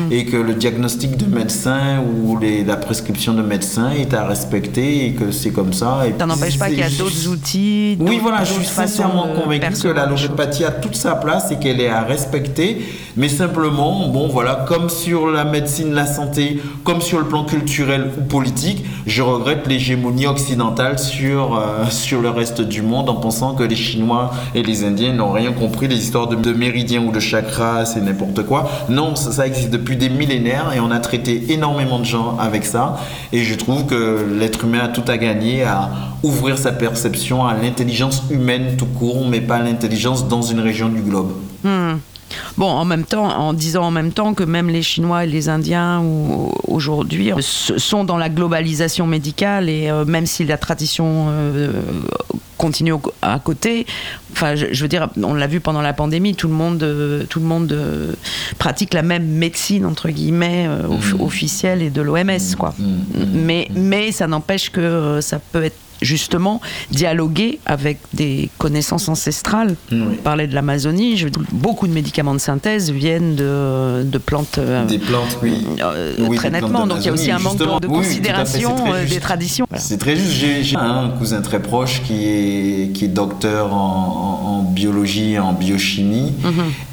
et que le diagnostic de médecin ou les- la prescription de médecin est à respecter, et que c'est comme ça. et Ça n'empêche pas qu'il y a d'autres outils. oui, voilà, je suis sincèrement convaincu que choses. l'allopathie a toute sa place et qu'elle est à respecter, mais simplement, bon, voilà, comme sur la médecine, la santé, comme sur le plan culturel ou politique, je regrette l'hégémonie occidentale sur, euh, sur le reste du monde en pensant que les Chinois et les Indiens n'ont rien compris, les histoires de, de méridiens ou de chakras, c'est n'importe quoi. Non, ça, ça existe depuis des millénaires et on a traité énormément de gens avec ça, et je trouve que l'être humain a tout à gagner à ouvrir sa perception à l'intelligence humaine tout court, mais pas à l'intelligence dans une région du globe. Hmm. Bon, en même temps, en disant en même temps que même les Chinois et les Indiens ou- aujourd'hui euh, sont dans la globalisation médicale et euh, même si la tradition euh, continue à côté, enfin, je, je veux dire, on l'a vu pendant la pandémie, tout le monde, euh, tout le monde pratique la même médecine entre guillemets Mhm. officielle et de l'OMS, quoi. Mhm. Mais mais ça n'empêche que ça peut être justement dialoguer avec des connaissances ancestrales. On parlait de l'Amazonie, je- beaucoup de médicaments de synthèse viennent de, de plantes. euh, Des plantes, oui. euh, Oui, très nettement, donc il y a aussi un manque de. Oui, fait, considération euh, des traditions. Voilà. C'est très juste. J'ai un cousin très proche qui est, qui est docteur en, en- en biologie et en biochimie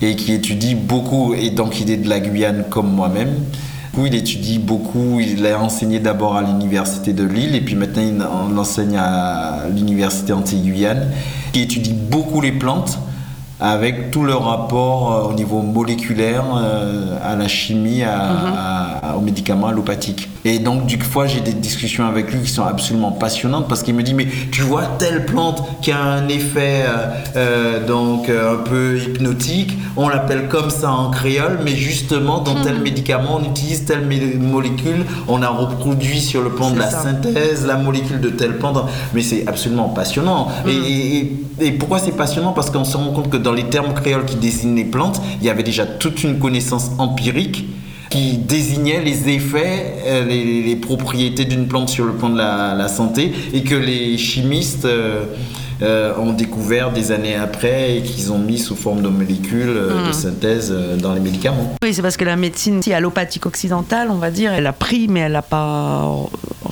et qui étudie beaucoup, et donc il est de la Guyane comme moi-même. Coup, il étudie beaucoup, il a enseigné d'abord à l'université de Lille et puis maintenant il en- enseigne à l'université anti-Guyane, qui étudie beaucoup les plantes avec tout le rapport euh, au niveau moléculaire euh, à la chimie, à, à- aux médicaments allopathiques. Et donc, du fois, j'ai des discussions avec lui qui sont absolument passionnantes parce qu'il me dit, mais tu vois telle plante qui a un effet euh, donc un peu hypnotique, on l'appelle comme ça en créole, mais justement, dans tel médicament, on utilise telle molécule, on a reproduit sur le plan de la ça. synthèse la molécule de telle plante. Mais c'est absolument passionnant. Et- et- et pourquoi c'est passionnant? Parce qu'on se rend compte que dans les termes créoles qui désignent les plantes, il y avait déjà toute une connaissance empirique qui désignait les effets, euh, les, propriétés d'une plante sur le plan de la, la santé, et que les chimistes euh, euh, ont découvert des années après et qu'ils ont mis sous forme de molécules euh, de synthèse euh, dans les médicaments. Oui, c'est parce que la médecine si, allopathique occidentale, on va dire, elle a pris, mais elle n'a pas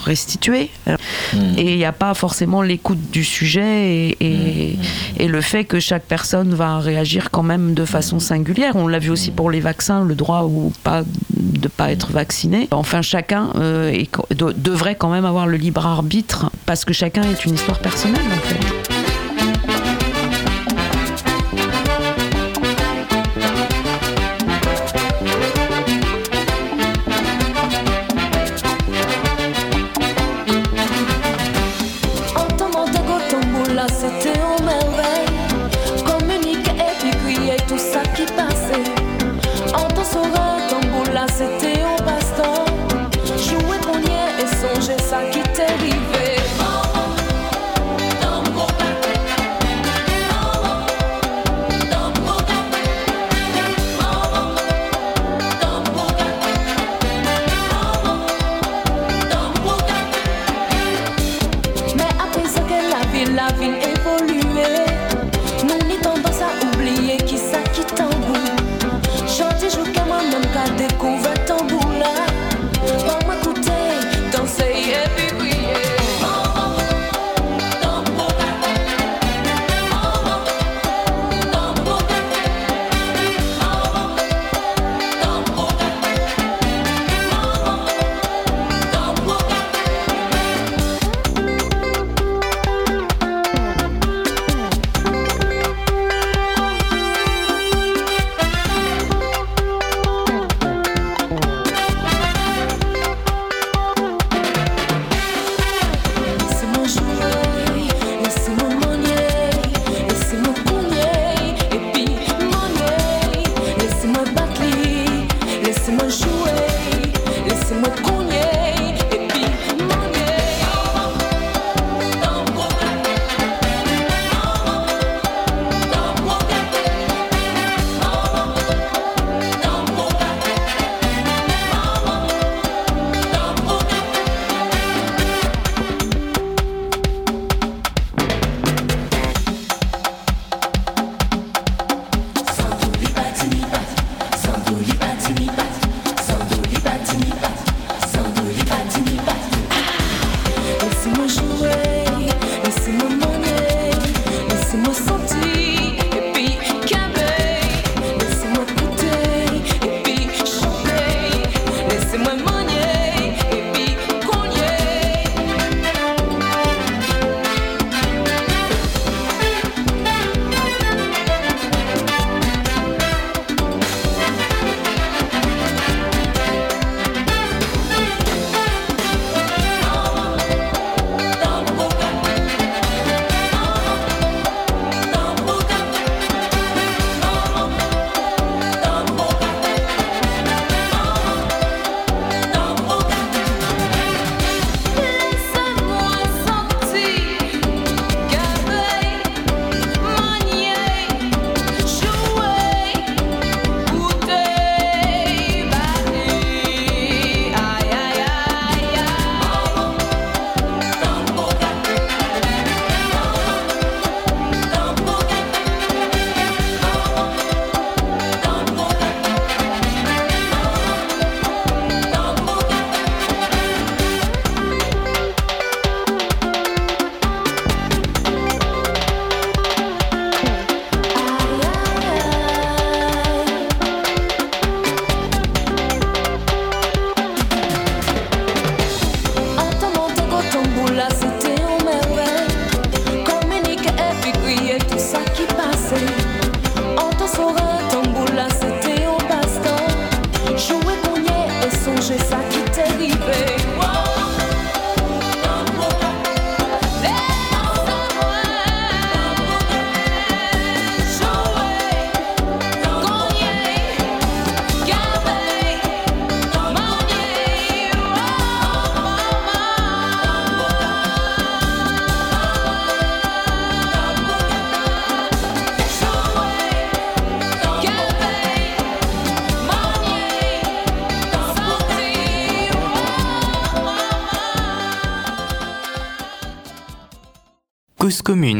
restitué. Et il n'y a pas forcément l'écoute du sujet et, et- et le fait que chaque personne va réagir quand même de façon singulière. On l'a vu aussi pour les vaccins, le droit ou pas de pas être vacciné. Enfin, chacun euh, est co- de- devrait quand même avoir le libre arbitre parce que chacun est une histoire personnelle en fait.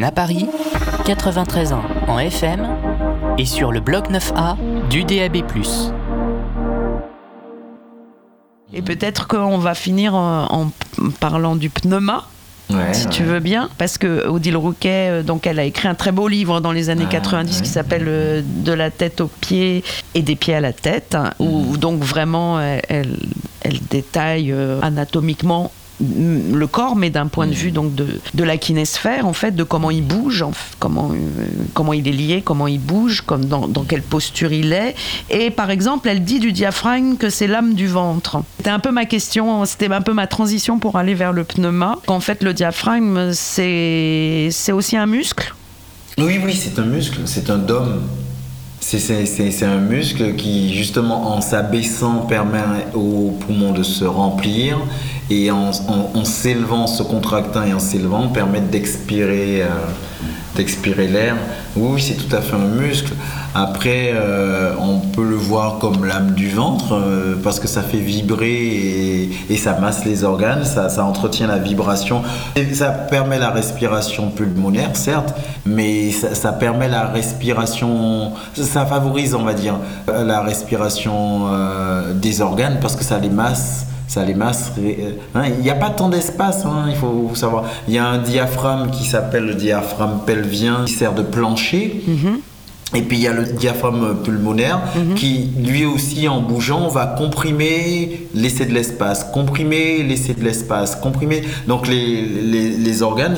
À Paris, 93 ans en FM et sur le bloc 9A du DAB+. Et peut-être qu'on va finir en, en parlant du pneuma. Ouais, si tu veux bien, parce que Odile Rouquet, euh, donc elle a écrit un très beau livre dans les années Ah, 90 ouais. qui s'appelle euh, De la tête aux pieds et des pieds à la tête, hein, où Mhm. donc vraiment elle, détaille euh, anatomiquement mm, le corps, mais d'un point de vue donc de, de la kinésphère, en fait, de comment il bouge, comment, euh, comment il est lié, comment il bouge, comme dans, dans quelle posture il est. Et par exemple, elle dit du diaphragme que c'est l'âme du ventre. C'était un peu ma question, c'était un peu ma transition pour aller vers le pneuma. Qu'en fait, le diaphragme, c'est c'est aussi un muscle? Oui, oui, c'est un muscle, c'est un dôme. C'est- un muscle qui, justement, en s'abaissant, permet aux poumons de se remplir et en s'élevant, se contractant et en s'élevant, permet d'expirer euh, d'expirer l'air. Oui, c'est tout à fait un muscle. Après, euh, on peut le voir comme l'âme du ventre euh, parce que ça fait vibrer et, ça masse les organes, ça, entretient la vibration. Ça permet la respiration pulmonaire, certes, mais ça, permet la respiration, ça favorise, on va dire, la respiration euh, des organes parce que ça les masse ça les masse. hein, Il n'y a pas tant d'espace, hein, il faut savoir. Il y a un diaphragme qui s'appelle le diaphragme pelvien, qui sert de plancher. Et puis il y a le diaphragme pulmonaire qui, lui aussi, en bougeant, va comprimer, laisser de l'espace, comprimer, laisser de l'espace, comprimer. Donc les, les, les organes,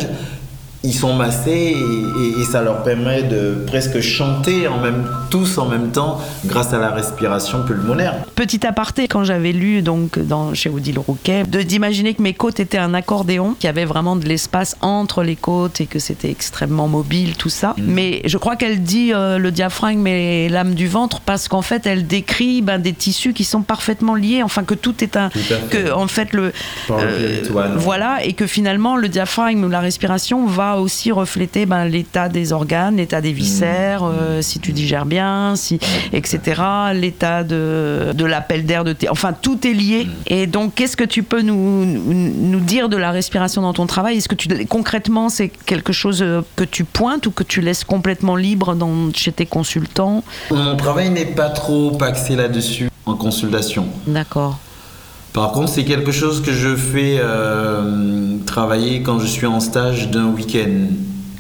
ils sont massés et, et- et ça leur permet de presque chanter en même, tous en même temps grâce à la respiration pulmonaire. Petit aparté, quand j'avais lu donc dans, chez Odile Rouquet, de d'imaginer que mes côtes étaient un accordéon, qu'il y avait vraiment de l'espace entre les côtes et que c'était extrêmement mobile, tout ça. Mais je crois qu'elle dit euh, le diaphragme et l'âme du ventre parce qu'en fait elle décrit ben, des tissus qui sont parfaitement liés, enfin que tout est un, Tout que en fait le Par le euh, voilà et que finalement le diaphragme ou la respiration va aussi refléter ben, l'état des organes, l'état des viscères, euh, si tu digères bien, si etc. L'état de, de l'appel d'air de tes, enfin tout est lié. Et donc qu'est-ce que tu peux nous, nous nous dire de la respiration dans ton travail? Est-ce que tu concrètement c'est quelque chose euh, que tu pointes ou que tu laisses complètement libre dans, chez tes consultants? Mon travail n'est pas trop axé là-dessus en consultation. D'accord. Par contre, c'est quelque chose que je fais euh, travailler quand je suis en stage d'un week-end.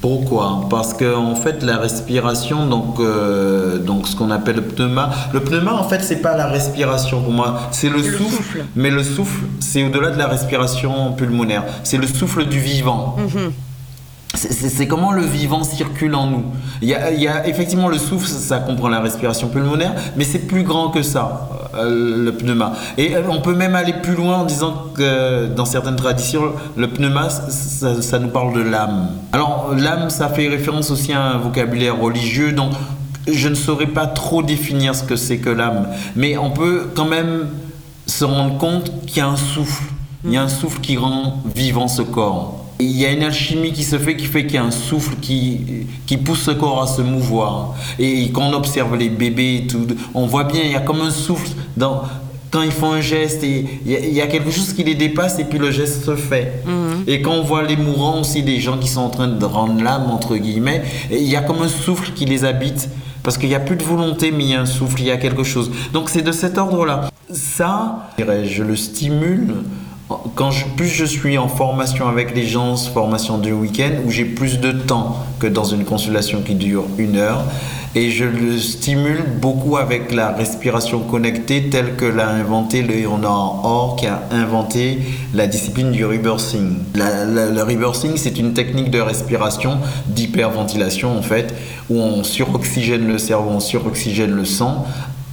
Pourquoi? Parce que en fait, la respiration, donc, euh, donc ce qu'on appelle le pneuma, le pneuma, en fait, c'est pas la respiration pour moi, c'est le, le souffle, souffle. Mais le souffle, c'est au-delà de la respiration pulmonaire. C'est le souffle du vivant. C'est c'est comment le vivant circule en nous. Il y a, effectivement le souffle, ça, comprend la respiration pulmonaire, mais c'est plus grand que ça, euh, le pneuma. Et euh, on peut même aller plus loin en disant que dans certaines traditions, le pneuma, ça, ça nous parle de l'âme. Alors l'âme, ça fait référence aussi à un vocabulaire religieux, donc je ne saurais pas trop définir ce que c'est que l'âme, mais on peut quand même se rendre compte qu'il y a un souffle. Il y a un souffle qui rend vivant ce corps. Il y a une alchimie qui se fait qui fait qu'il y a un souffle qui, qui pousse ce corps à se mouvoir. Et quand on observe les bébés et tout, on voit bien, il y a comme un souffle dans, quand ils font un geste et il y, a, il y a quelque chose qui les dépasse et puis le geste se fait. Et quand on voit les mourants aussi, des gens qui sont en train de rendre l'âme, entre guillemets, et il y a comme un souffle qui les habite. Parce qu'il n'y a plus de volonté, mais il y a un souffle, il y a quelque chose. Donc c'est de cet ordre-là. Ça, je le stimule quand plus je suis en formation avec les gens, formation du week-end, où j'ai plus de temps que dans une consultation qui dure une heure, et je le stimule beaucoup avec la respiration connectée telle que l'a inventé Léonard Or, qui a inventé la discipline du rebirthing. La- le rebirthing, c'est une technique de respiration, d'hyperventilation en fait, où on suroxygène le cerveau, on suroxygène le sang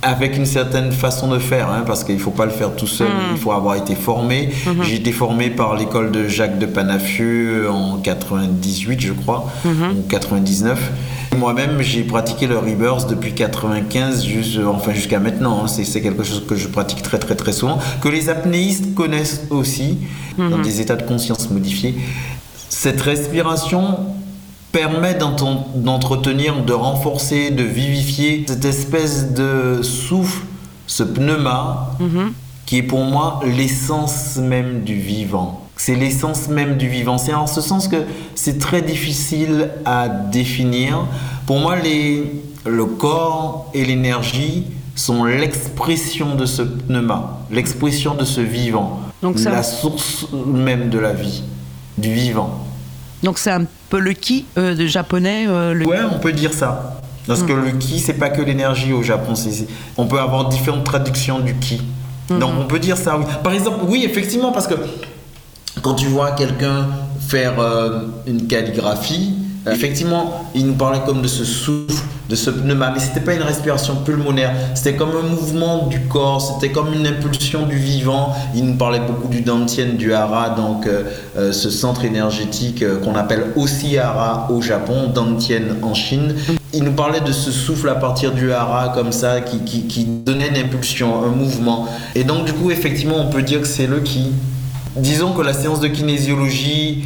avec une certaine façon de faire, hein, parce qu'il ne faut pas le faire tout seul, il faut avoir été formé. J'ai été formé par l'école de Jacques de Panafieux en 98, je crois, ou 99. Moi-même, j'ai pratiqué le rebirth depuis 95, juste, enfin jusqu'à maintenant. hein. C'est c'est quelque chose que je pratique très très très souvent, que les apnéistes connaissent aussi, dans des états de conscience modifiés. Cette respiration permet d'entretenir, de renforcer, de vivifier cette espèce de souffle, ce pneuma, qui est pour moi l'essence même du vivant. C'est l'essence même du vivant. C'est en ce sens que c'est très difficile à définir. Pour moi, les, le corps et l'énergie sont l'expression de ce pneuma, l'expression de ce vivant, Donc ça- la source même de la vie, du vivant. Donc c'est un le ki euh, de japonais. euh, le- Ouais, on peut dire ça. Parce que le ki, c'est pas que l'énergie au Japon. c'est- on peut avoir différentes traductions du ki. Donc on peut dire ça, oui. Par exemple, oui, effectivement, parce que quand tu vois quelqu'un faire euh, une calligraphie, effectivement, il nous parlait comme de ce souffle, de ce pneuma, mais c'était pas une respiration pulmonaire, c'était comme un mouvement du corps, c'était comme une impulsion du vivant. Il nous parlait beaucoup du Dantien, du Hara, donc euh, euh, ce centre énergétique euh, qu'on appelle aussi Hara au Japon, Dantien en Chine. Il nous parlait de ce souffle à partir du hara comme ça qui, qui, qui donnait une impulsion, un mouvement. Et donc du coup effectivement on peut dire que c'est le qui. Disons que la séance de kinésiologie,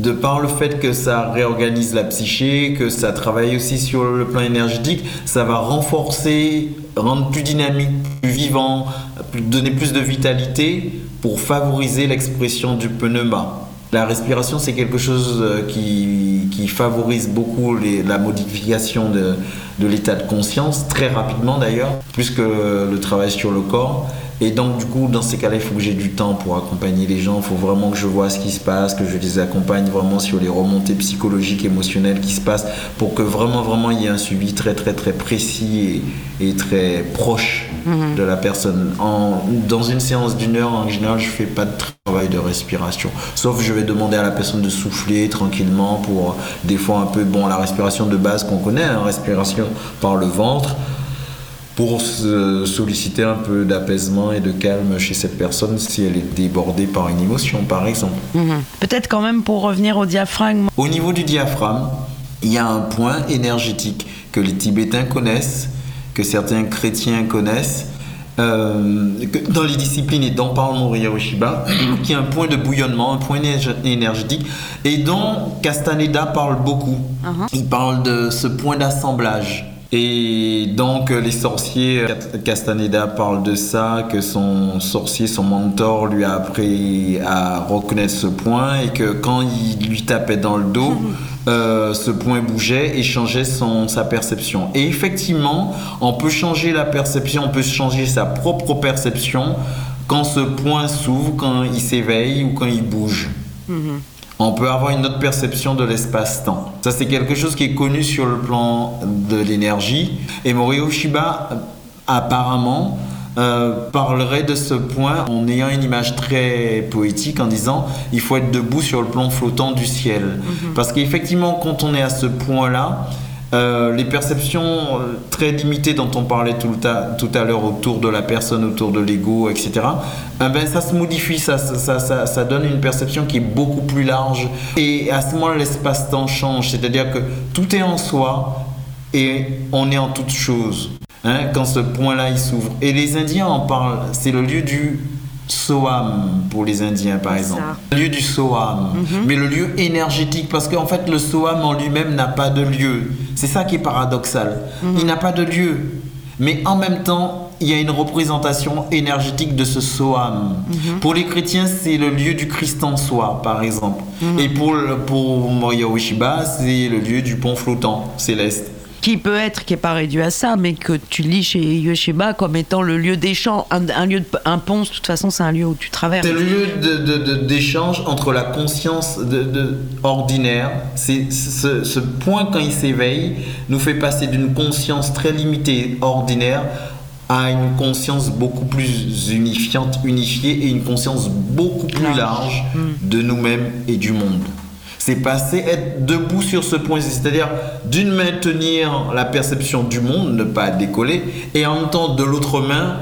de par le fait que ça réorganise la psyché, que ça travaille aussi sur le plan énergétique, ça va renforcer, rendre plus dynamique, plus vivant, donner plus de vitalité pour favoriser l'expression du pneuma. La respiration, c'est quelque chose euh, qui, qui favorise beaucoup la modification de, de l'état de conscience, très rapidement d'ailleurs, plus que le travail sur le corps. Et donc, du coup, dans ces cas-là, il faut que j'ai du temps pour accompagner les gens. Il faut vraiment que je vois ce qui se passe, que je les accompagne vraiment sur les remontées psychologiques, émotionnelles qui se passent, pour que vraiment, vraiment, il y ait un suivi très, très, très précis et, et très proche de la personne. En, dans une séance d'une heure, en général, je fais pas de travail de respiration. Sauf je vais demander à la personne de souffler tranquillement pour des fois un peu, bon, la respiration de base qu'on connaît, hein, respiration par le ventre pour solliciter un peu d'apaisement et de calme chez cette personne si elle est débordée par une émotion, par exemple. Mhm. Peut-être quand même pour revenir au diaphragme. Au niveau du diaphragme, il y a un point énergétique que les Tibétains connaissent, que certains chrétiens connaissent, dans les disciplines et dont parle Mori Shiba, (clears throat) qui est un point de bouillonnement, un point énerg- énergétique, et dont Castaneda parle beaucoup. Il parle de ce point d'assemblage. Et donc les sorciers, Castaneda parle de ça, que son sorcier, son mentor lui a appris à reconnaître ce point et que quand il lui tapait dans le dos, (laughs) euh, ce point bougeait et changeait son, sa perception. Et effectivement, on peut changer la perception, on peut changer sa propre perception quand ce point s'ouvre, quand il s'éveille ou quand il bouge on peut avoir une autre perception de l'espace-temps. Ça, c'est quelque chose qui est connu sur le plan de l'énergie. Et Morio Shiba, euh, apparemment, euh, parlerait de ce point en ayant une image très poétique en disant il faut être debout sur le plan flottant du ciel. Parce qu'effectivement, quand on est à ce point-là, euh, les perceptions euh, très limitées dont on parlait tout, tout à l'heure autour de la personne, autour de l'ego, etc., euh, ben, ça se modifie, ça, ça, ça, ça- ça donne une perception qui est beaucoup plus large. Et à ce moment-là, l'espace-temps change, c'est-à-dire que tout est en soi et on est en toute chose. hein, quand ce point-là il s'ouvre. Et les Indiens en parlent, c'est le lieu du Soham pour les Indiens par exemple. Le lieu du Soham, mais le lieu énergétique parce qu'en fait le Soham en lui-même n'a pas de lieu. C'est ça qui est paradoxal. Il n'a pas de lieu, mais en même temps il y a une représentation énergétique de ce Soham. Pour les chrétiens, c'est le lieu du Christ en soi, par exemple. Et pour, le- pour Moria Ueshiba, c'est le lieu du pont flottant céleste. Qui peut être, qui n'est pas réduit à ça, mais que tu lis chez Yosheba comme étant le lieu d'échange. Un, un lieu de, un pont, de toute façon, c'est un lieu où tu traverses. C'est le lieu d'échange entre la conscience de, de- ordinaire. C'est ce, ce point quand il s'éveille nous fait passer d'une conscience très limitée, ordinaire, à une conscience beaucoup plus unifiante, unifiée et une conscience beaucoup plus large de nous-mêmes et du monde. Passer, être debout sur ce point, c'est-à-dire d'une main tenir la perception du monde, ne pas décoller, et en même temps de l'autre main,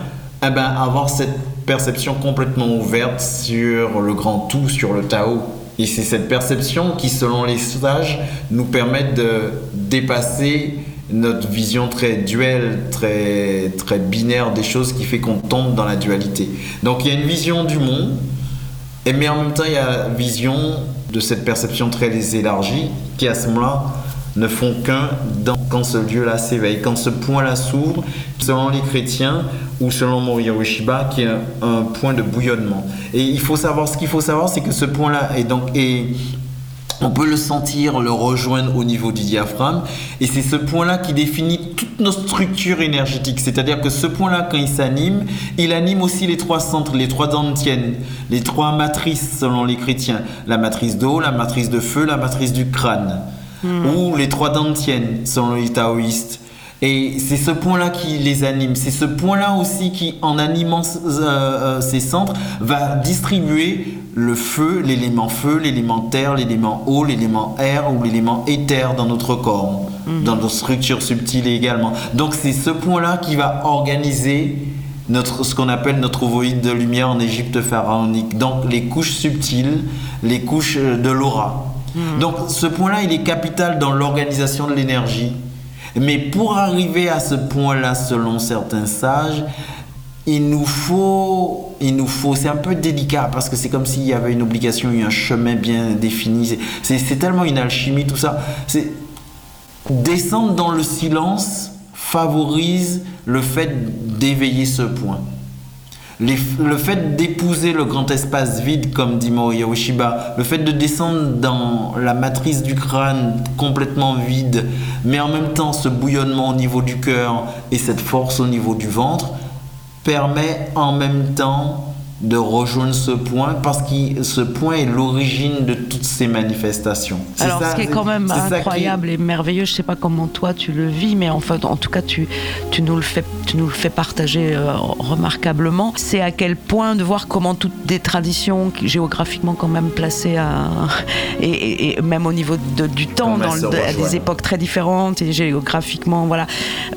eh ben, avoir cette perception complètement ouverte sur le grand tout, sur le Tao. Et c'est cette perception qui, selon les sages, nous permet de dépasser notre vision très duelle, très, très binaire des choses qui fait qu'on tombe dans la dualité. Donc il y a une vision du monde, mais en même temps, il y a vision de cette perception très élargie qui, à ce moment-là, ne font qu'un quand ce lieu-là s'éveille, quand ce point-là s'ouvre, selon les chrétiens ou selon Mori Ueshiba, qui est un, point de bouillonnement. Et il faut savoir, ce qu'il faut savoir, c'est que ce point-là est donc est on peut le sentir, le rejoindre au niveau du diaphragme. Et c'est ce point-là qui définit toutes nos structures énergétiques. C'est-à-dire que ce point-là, quand il s'anime, il anime aussi les trois centres, les trois dantiennes, les trois matrices selon les chrétiens. La matrice d'eau, la matrice de feu, la matrice du crâne. Hmm. Ou les trois dantiennes selon les taoïstes. Et c'est ce point-là qui les anime. C'est ce point-là aussi qui, en animant euh, euh, ces centres, va distribuer le feu, l'élément feu, l'élément terre, l'élément eau, l'élément air ou l'élément éther dans notre corps, mhm. dans nos structures subtiles également. Donc c'est ce point-là qui va organiser notre, ce qu'on appelle notre ovoïde de lumière en Égypte pharaonique. Donc les couches subtiles, les couches euh, de l'aura. Mhm. Donc ce point-là, il est capital dans l'organisation de l'énergie mais pour arriver à ce point-là, selon certains sages, il nous faut, il nous faut, c'est un peu délicat parce que c'est comme s'il y avait une obligation, un chemin bien défini. C'est tellement une alchimie tout ça. C'est descendre dans le silence favorise le fait d'éveiller ce point le fait d'épouser le grand espace vide, comme dit Mori Yoshiba, le fait de descendre dans la matrice du crâne complètement vide, mais en même temps ce bouillonnement au niveau du cœur et cette force au niveau du ventre, permet en même temps de rejoindre ce point parce que ce point est l'origine de toutes ces manifestations. Alors, ce qui est quand même incroyable et merveilleux, je sais pas comment toi tu le vis, mais en fait, en tout cas, tu, tu nous le fais, tu nous le fais partager euh, remarquablement. C'est à quel point de voir comment toutes des traditions géographiquement quand même placées à, (laughs) et, même au niveau de, du temps, dans à des époques très différentes et géographiquement, voilà,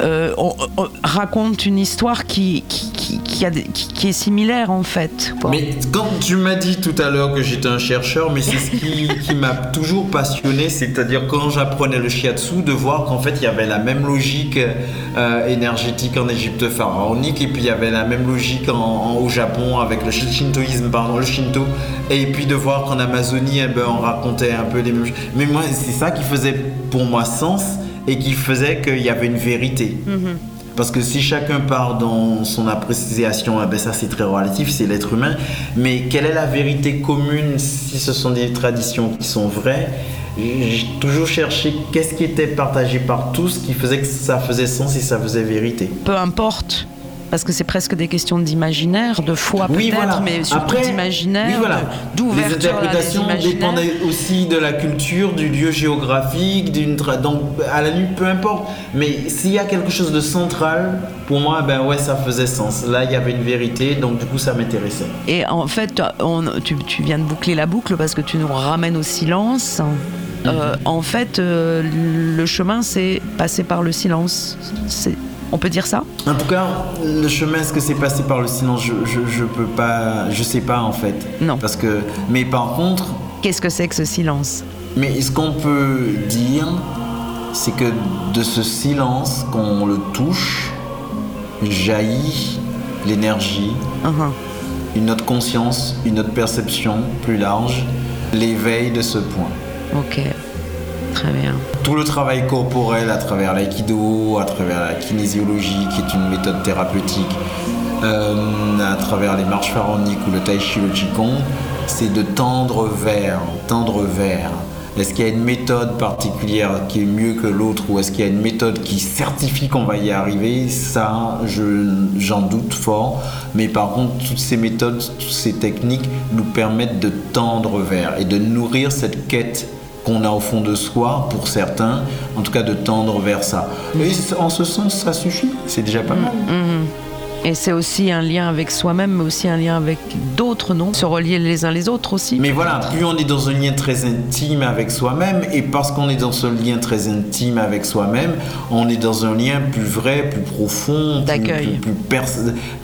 euh, on, raconte une histoire qui, qui, qui, qui, a, qui est similaire en fait mais quand tu m'as dit tout à l'heure que j'étais un chercheur, mais c'est ce (laughs) qui, m'a toujours passionné, c'est-à-dire quand j'apprenais le shiatsu, de voir qu'en fait il y avait la même logique euh, énergétique en Égypte pharaonique, et puis il y avait la même logique en, au Japon avec le shintoïsme, pardon, le shinto, et puis de voir qu'en Amazonie, eh ben, on racontait un peu les mêmes choses. Mais moi, c'est ça qui faisait pour moi sens et qui faisait qu'il y avait une vérité. Mm-hmm. Parce que si chacun part dans son appréciation, eh ben ça c'est très relatif, c'est l'être humain. Mais quelle est la vérité commune si ce sont des traditions qui sont vraies? J'ai toujours cherché qu'est-ce qui était partagé par tous qui faisait que ça faisait sens et ça faisait vérité. Peu importe parce que c'est presque des questions d'imaginaire, de foi peut-être, mais surtout d'imaginaire, oui, voilà. Les interprétations dépendaient aussi de la culture, du lieu géographique, d'une donc à la nuit, peu importe. Mais s'il y a quelque chose de central, pour moi, ben ouais, ça faisait sens. Là, il y avait une vérité, donc du coup, ça m'intéressait. Et en fait, on, tu, tu, viens de boucler la boucle parce que tu nous ramènes au silence. Euh, mhm. en fait, euh, le chemin, c'est passer par le silence. On peut dire ça En tout cas, le chemin, est-ce que c'est passé par le silence je, je, peux pas, je sais pas en fait. Non. Parce que, mais par contre. Qu'est-ce que c'est que ce silence Mais ce qu'on peut dire, c'est que de ce silence, qu'on le touche, jaillit l'énergie, uh-huh. une autre conscience, une autre perception plus large, l'éveil de ce point. Ok. Tout le travail corporel à travers l'aïkido, à travers la kinésiologie, qui est une méthode thérapeutique, euh, à travers les marches pharaoniques ou le tai chi, le qigong, c'est de tendre vers, tendre vers. Est-ce qu'il y a une méthode particulière qui est mieux que l'autre ou est-ce qu'il y a une méthode qui certifie qu'on va y arriver? Ça, j'en doute fort. Mais par contre, toutes ces méthodes, toutes ces techniques nous permettent de tendre vers et de nourrir cette quête qu'on a au fond de soi, pour certains, en tout cas de tendre vers ça. Et en ce sens, ça suffit, c'est déjà pas mal. Mhm. Et c'est aussi un lien avec soi-même, mais aussi un lien avec d'autres, non Se relier les uns les autres aussi. Mais voilà, plus on est dans un lien très intime avec soi-même, et parce qu'on est dans ce lien très intime avec soi-même, on est dans un lien plus vrai, plus profond, plus, plus,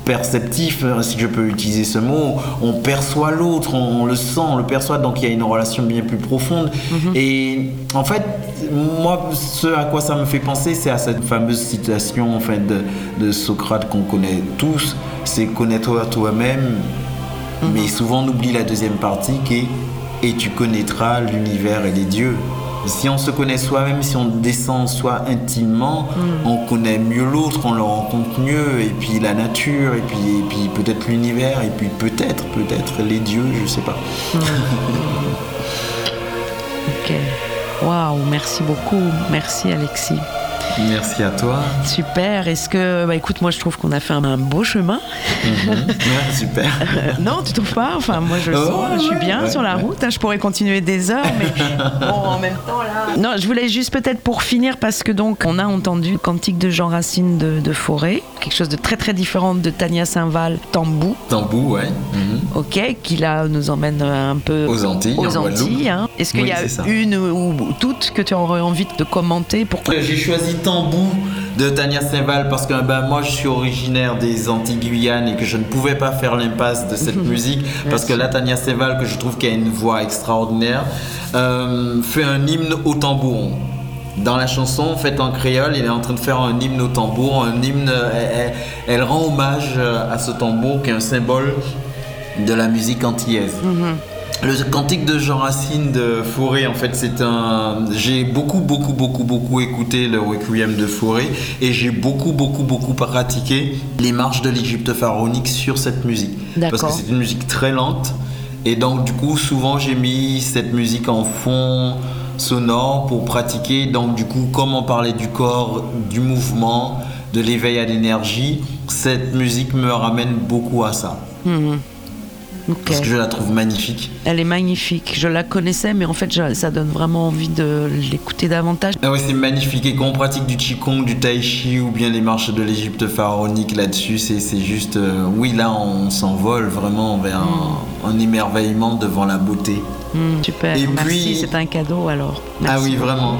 perceptif, hein, si je peux utiliser ce mot. On perçoit l'autre, on, le sent, on le perçoit, donc il y a une relation bien plus profonde. Mhm. Et en fait, moi, ce à quoi ça me fait penser, c'est à cette fameuse citation en fait, de, de Socrate qu'on connaît tous, c'est connais-toi toi-même, mais souvent on oublie la deuxième partie qui est et tu connaîtras l'univers et les dieux. Si on se connaît soi-même, si on descend soi intimement, Mm. on connaît mieux l'autre, on le rencontre mieux, et puis la nature, et puis, et puis peut-être l'univers, et puis peut-être, peut-être les dieux, je sais pas. (laughs) Ok. Waouh, merci beaucoup. Merci Alexis. Merci à toi. Super. Est-ce que, bah écoute, moi je trouve qu'on a fait un, un beau chemin. (laughs) Ouais, super. Euh, non, tu trouves pas? Enfin, moi je, Oh, sens, je suis ouais, bien ouais, sur la route. hein, je pourrais continuer des heures, mais bon, en même temps là. Non, je voulais juste peut-être pour finir parce que donc on a entendu le cantique de Jean Racine de, de Forêt, quelque chose de très très différent de Tania Saint-Val, Tambou. Tambou, ouais. Mhm. Ok, qui là nous emmène un peu Aux Antilles, Aux. Antilles, hein. Est-ce qu'il Oui, y a une ou, ou toutes que tu aurais envie de commenter pour J'ai choisi Tambou de Tania Saint-Val parce que ben, moi je suis originaire des Antilles Guyane et que je ne pouvais pas faire l'impasse de cette musique parce que là Tania Saint-Val que je trouve qui a une voix extraordinaire euh, fait un hymne au tambouron. Dans la chanson faite en créole, il est en train de faire un hymne au tambour, un hymne, elle, rend hommage euh, à ce tambour qui est un symbole de la musique antillaise. Le cantique de Jean Racine de Fauré, en fait, c'est un. J'ai beaucoup, beaucoup, beaucoup, beaucoup écouté le requiem de Fauré et j'ai beaucoup, beaucoup, beaucoup pratiqué les marches de l'Égypte pharaonique sur cette musique. Parce D'accord. que c'est une musique très lente et donc, du coup, souvent j'ai mis cette musique en fond sonore pour pratiquer. Donc, du coup, comme on parlait du corps, du mouvement, de l'éveil à l'énergie, cette musique me ramène beaucoup à ça. Parce que je la trouve magnifique. Elle est magnifique. Je la connaissais, mais en fait, je- ça donne vraiment envie de l'écouter davantage. Ah ouais, c'est magnifique. Et quand on pratique du Qigong, du Tai Chi ou bien les marches de l'Égypte pharaonique là-dessus, c'est juste. euh, oui, là, on s'envole vraiment vers un, un émerveillement devant la beauté. Hmm, super. Et Merci, puis- c'est un cadeau alors. Ah oui, vraiment.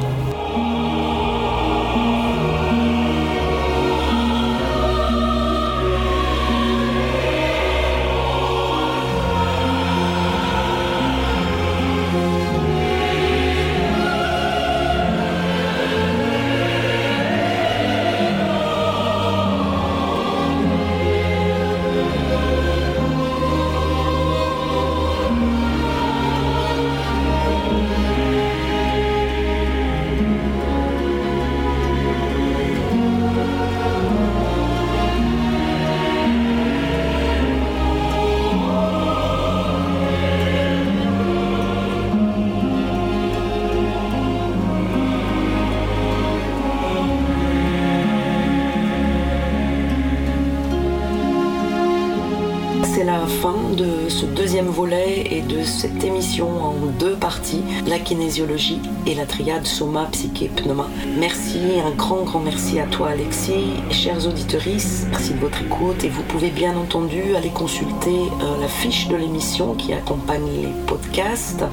Kinésiologie et la triade soma, psyché, pneuma. Merci, un grand, grand merci à toi Alexis. Chers auditeurs, merci de votre écoute et vous pouvez bien entendu aller consulter euh, la fiche de l'émission qui accompagne les podcasts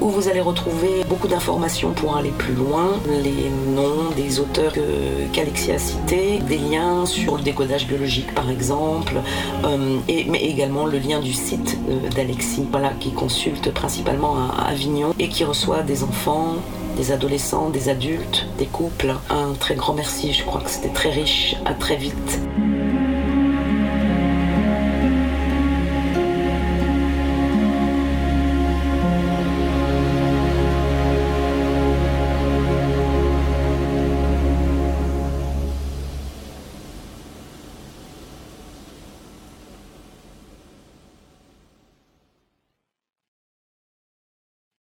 où vous allez retrouver beaucoup d'informations pour aller plus loin, les noms des auteurs qu'Alexis a cités, des liens sur le décodage biologique par exemple, euh, et, mais également le lien du site euh, d'Alexis, voilà, qui consulte principalement à Avignon et qui reçoit des enfants, des adolescents, des adultes, des couples. Un très grand merci, je crois que c'était très riche. À très vite.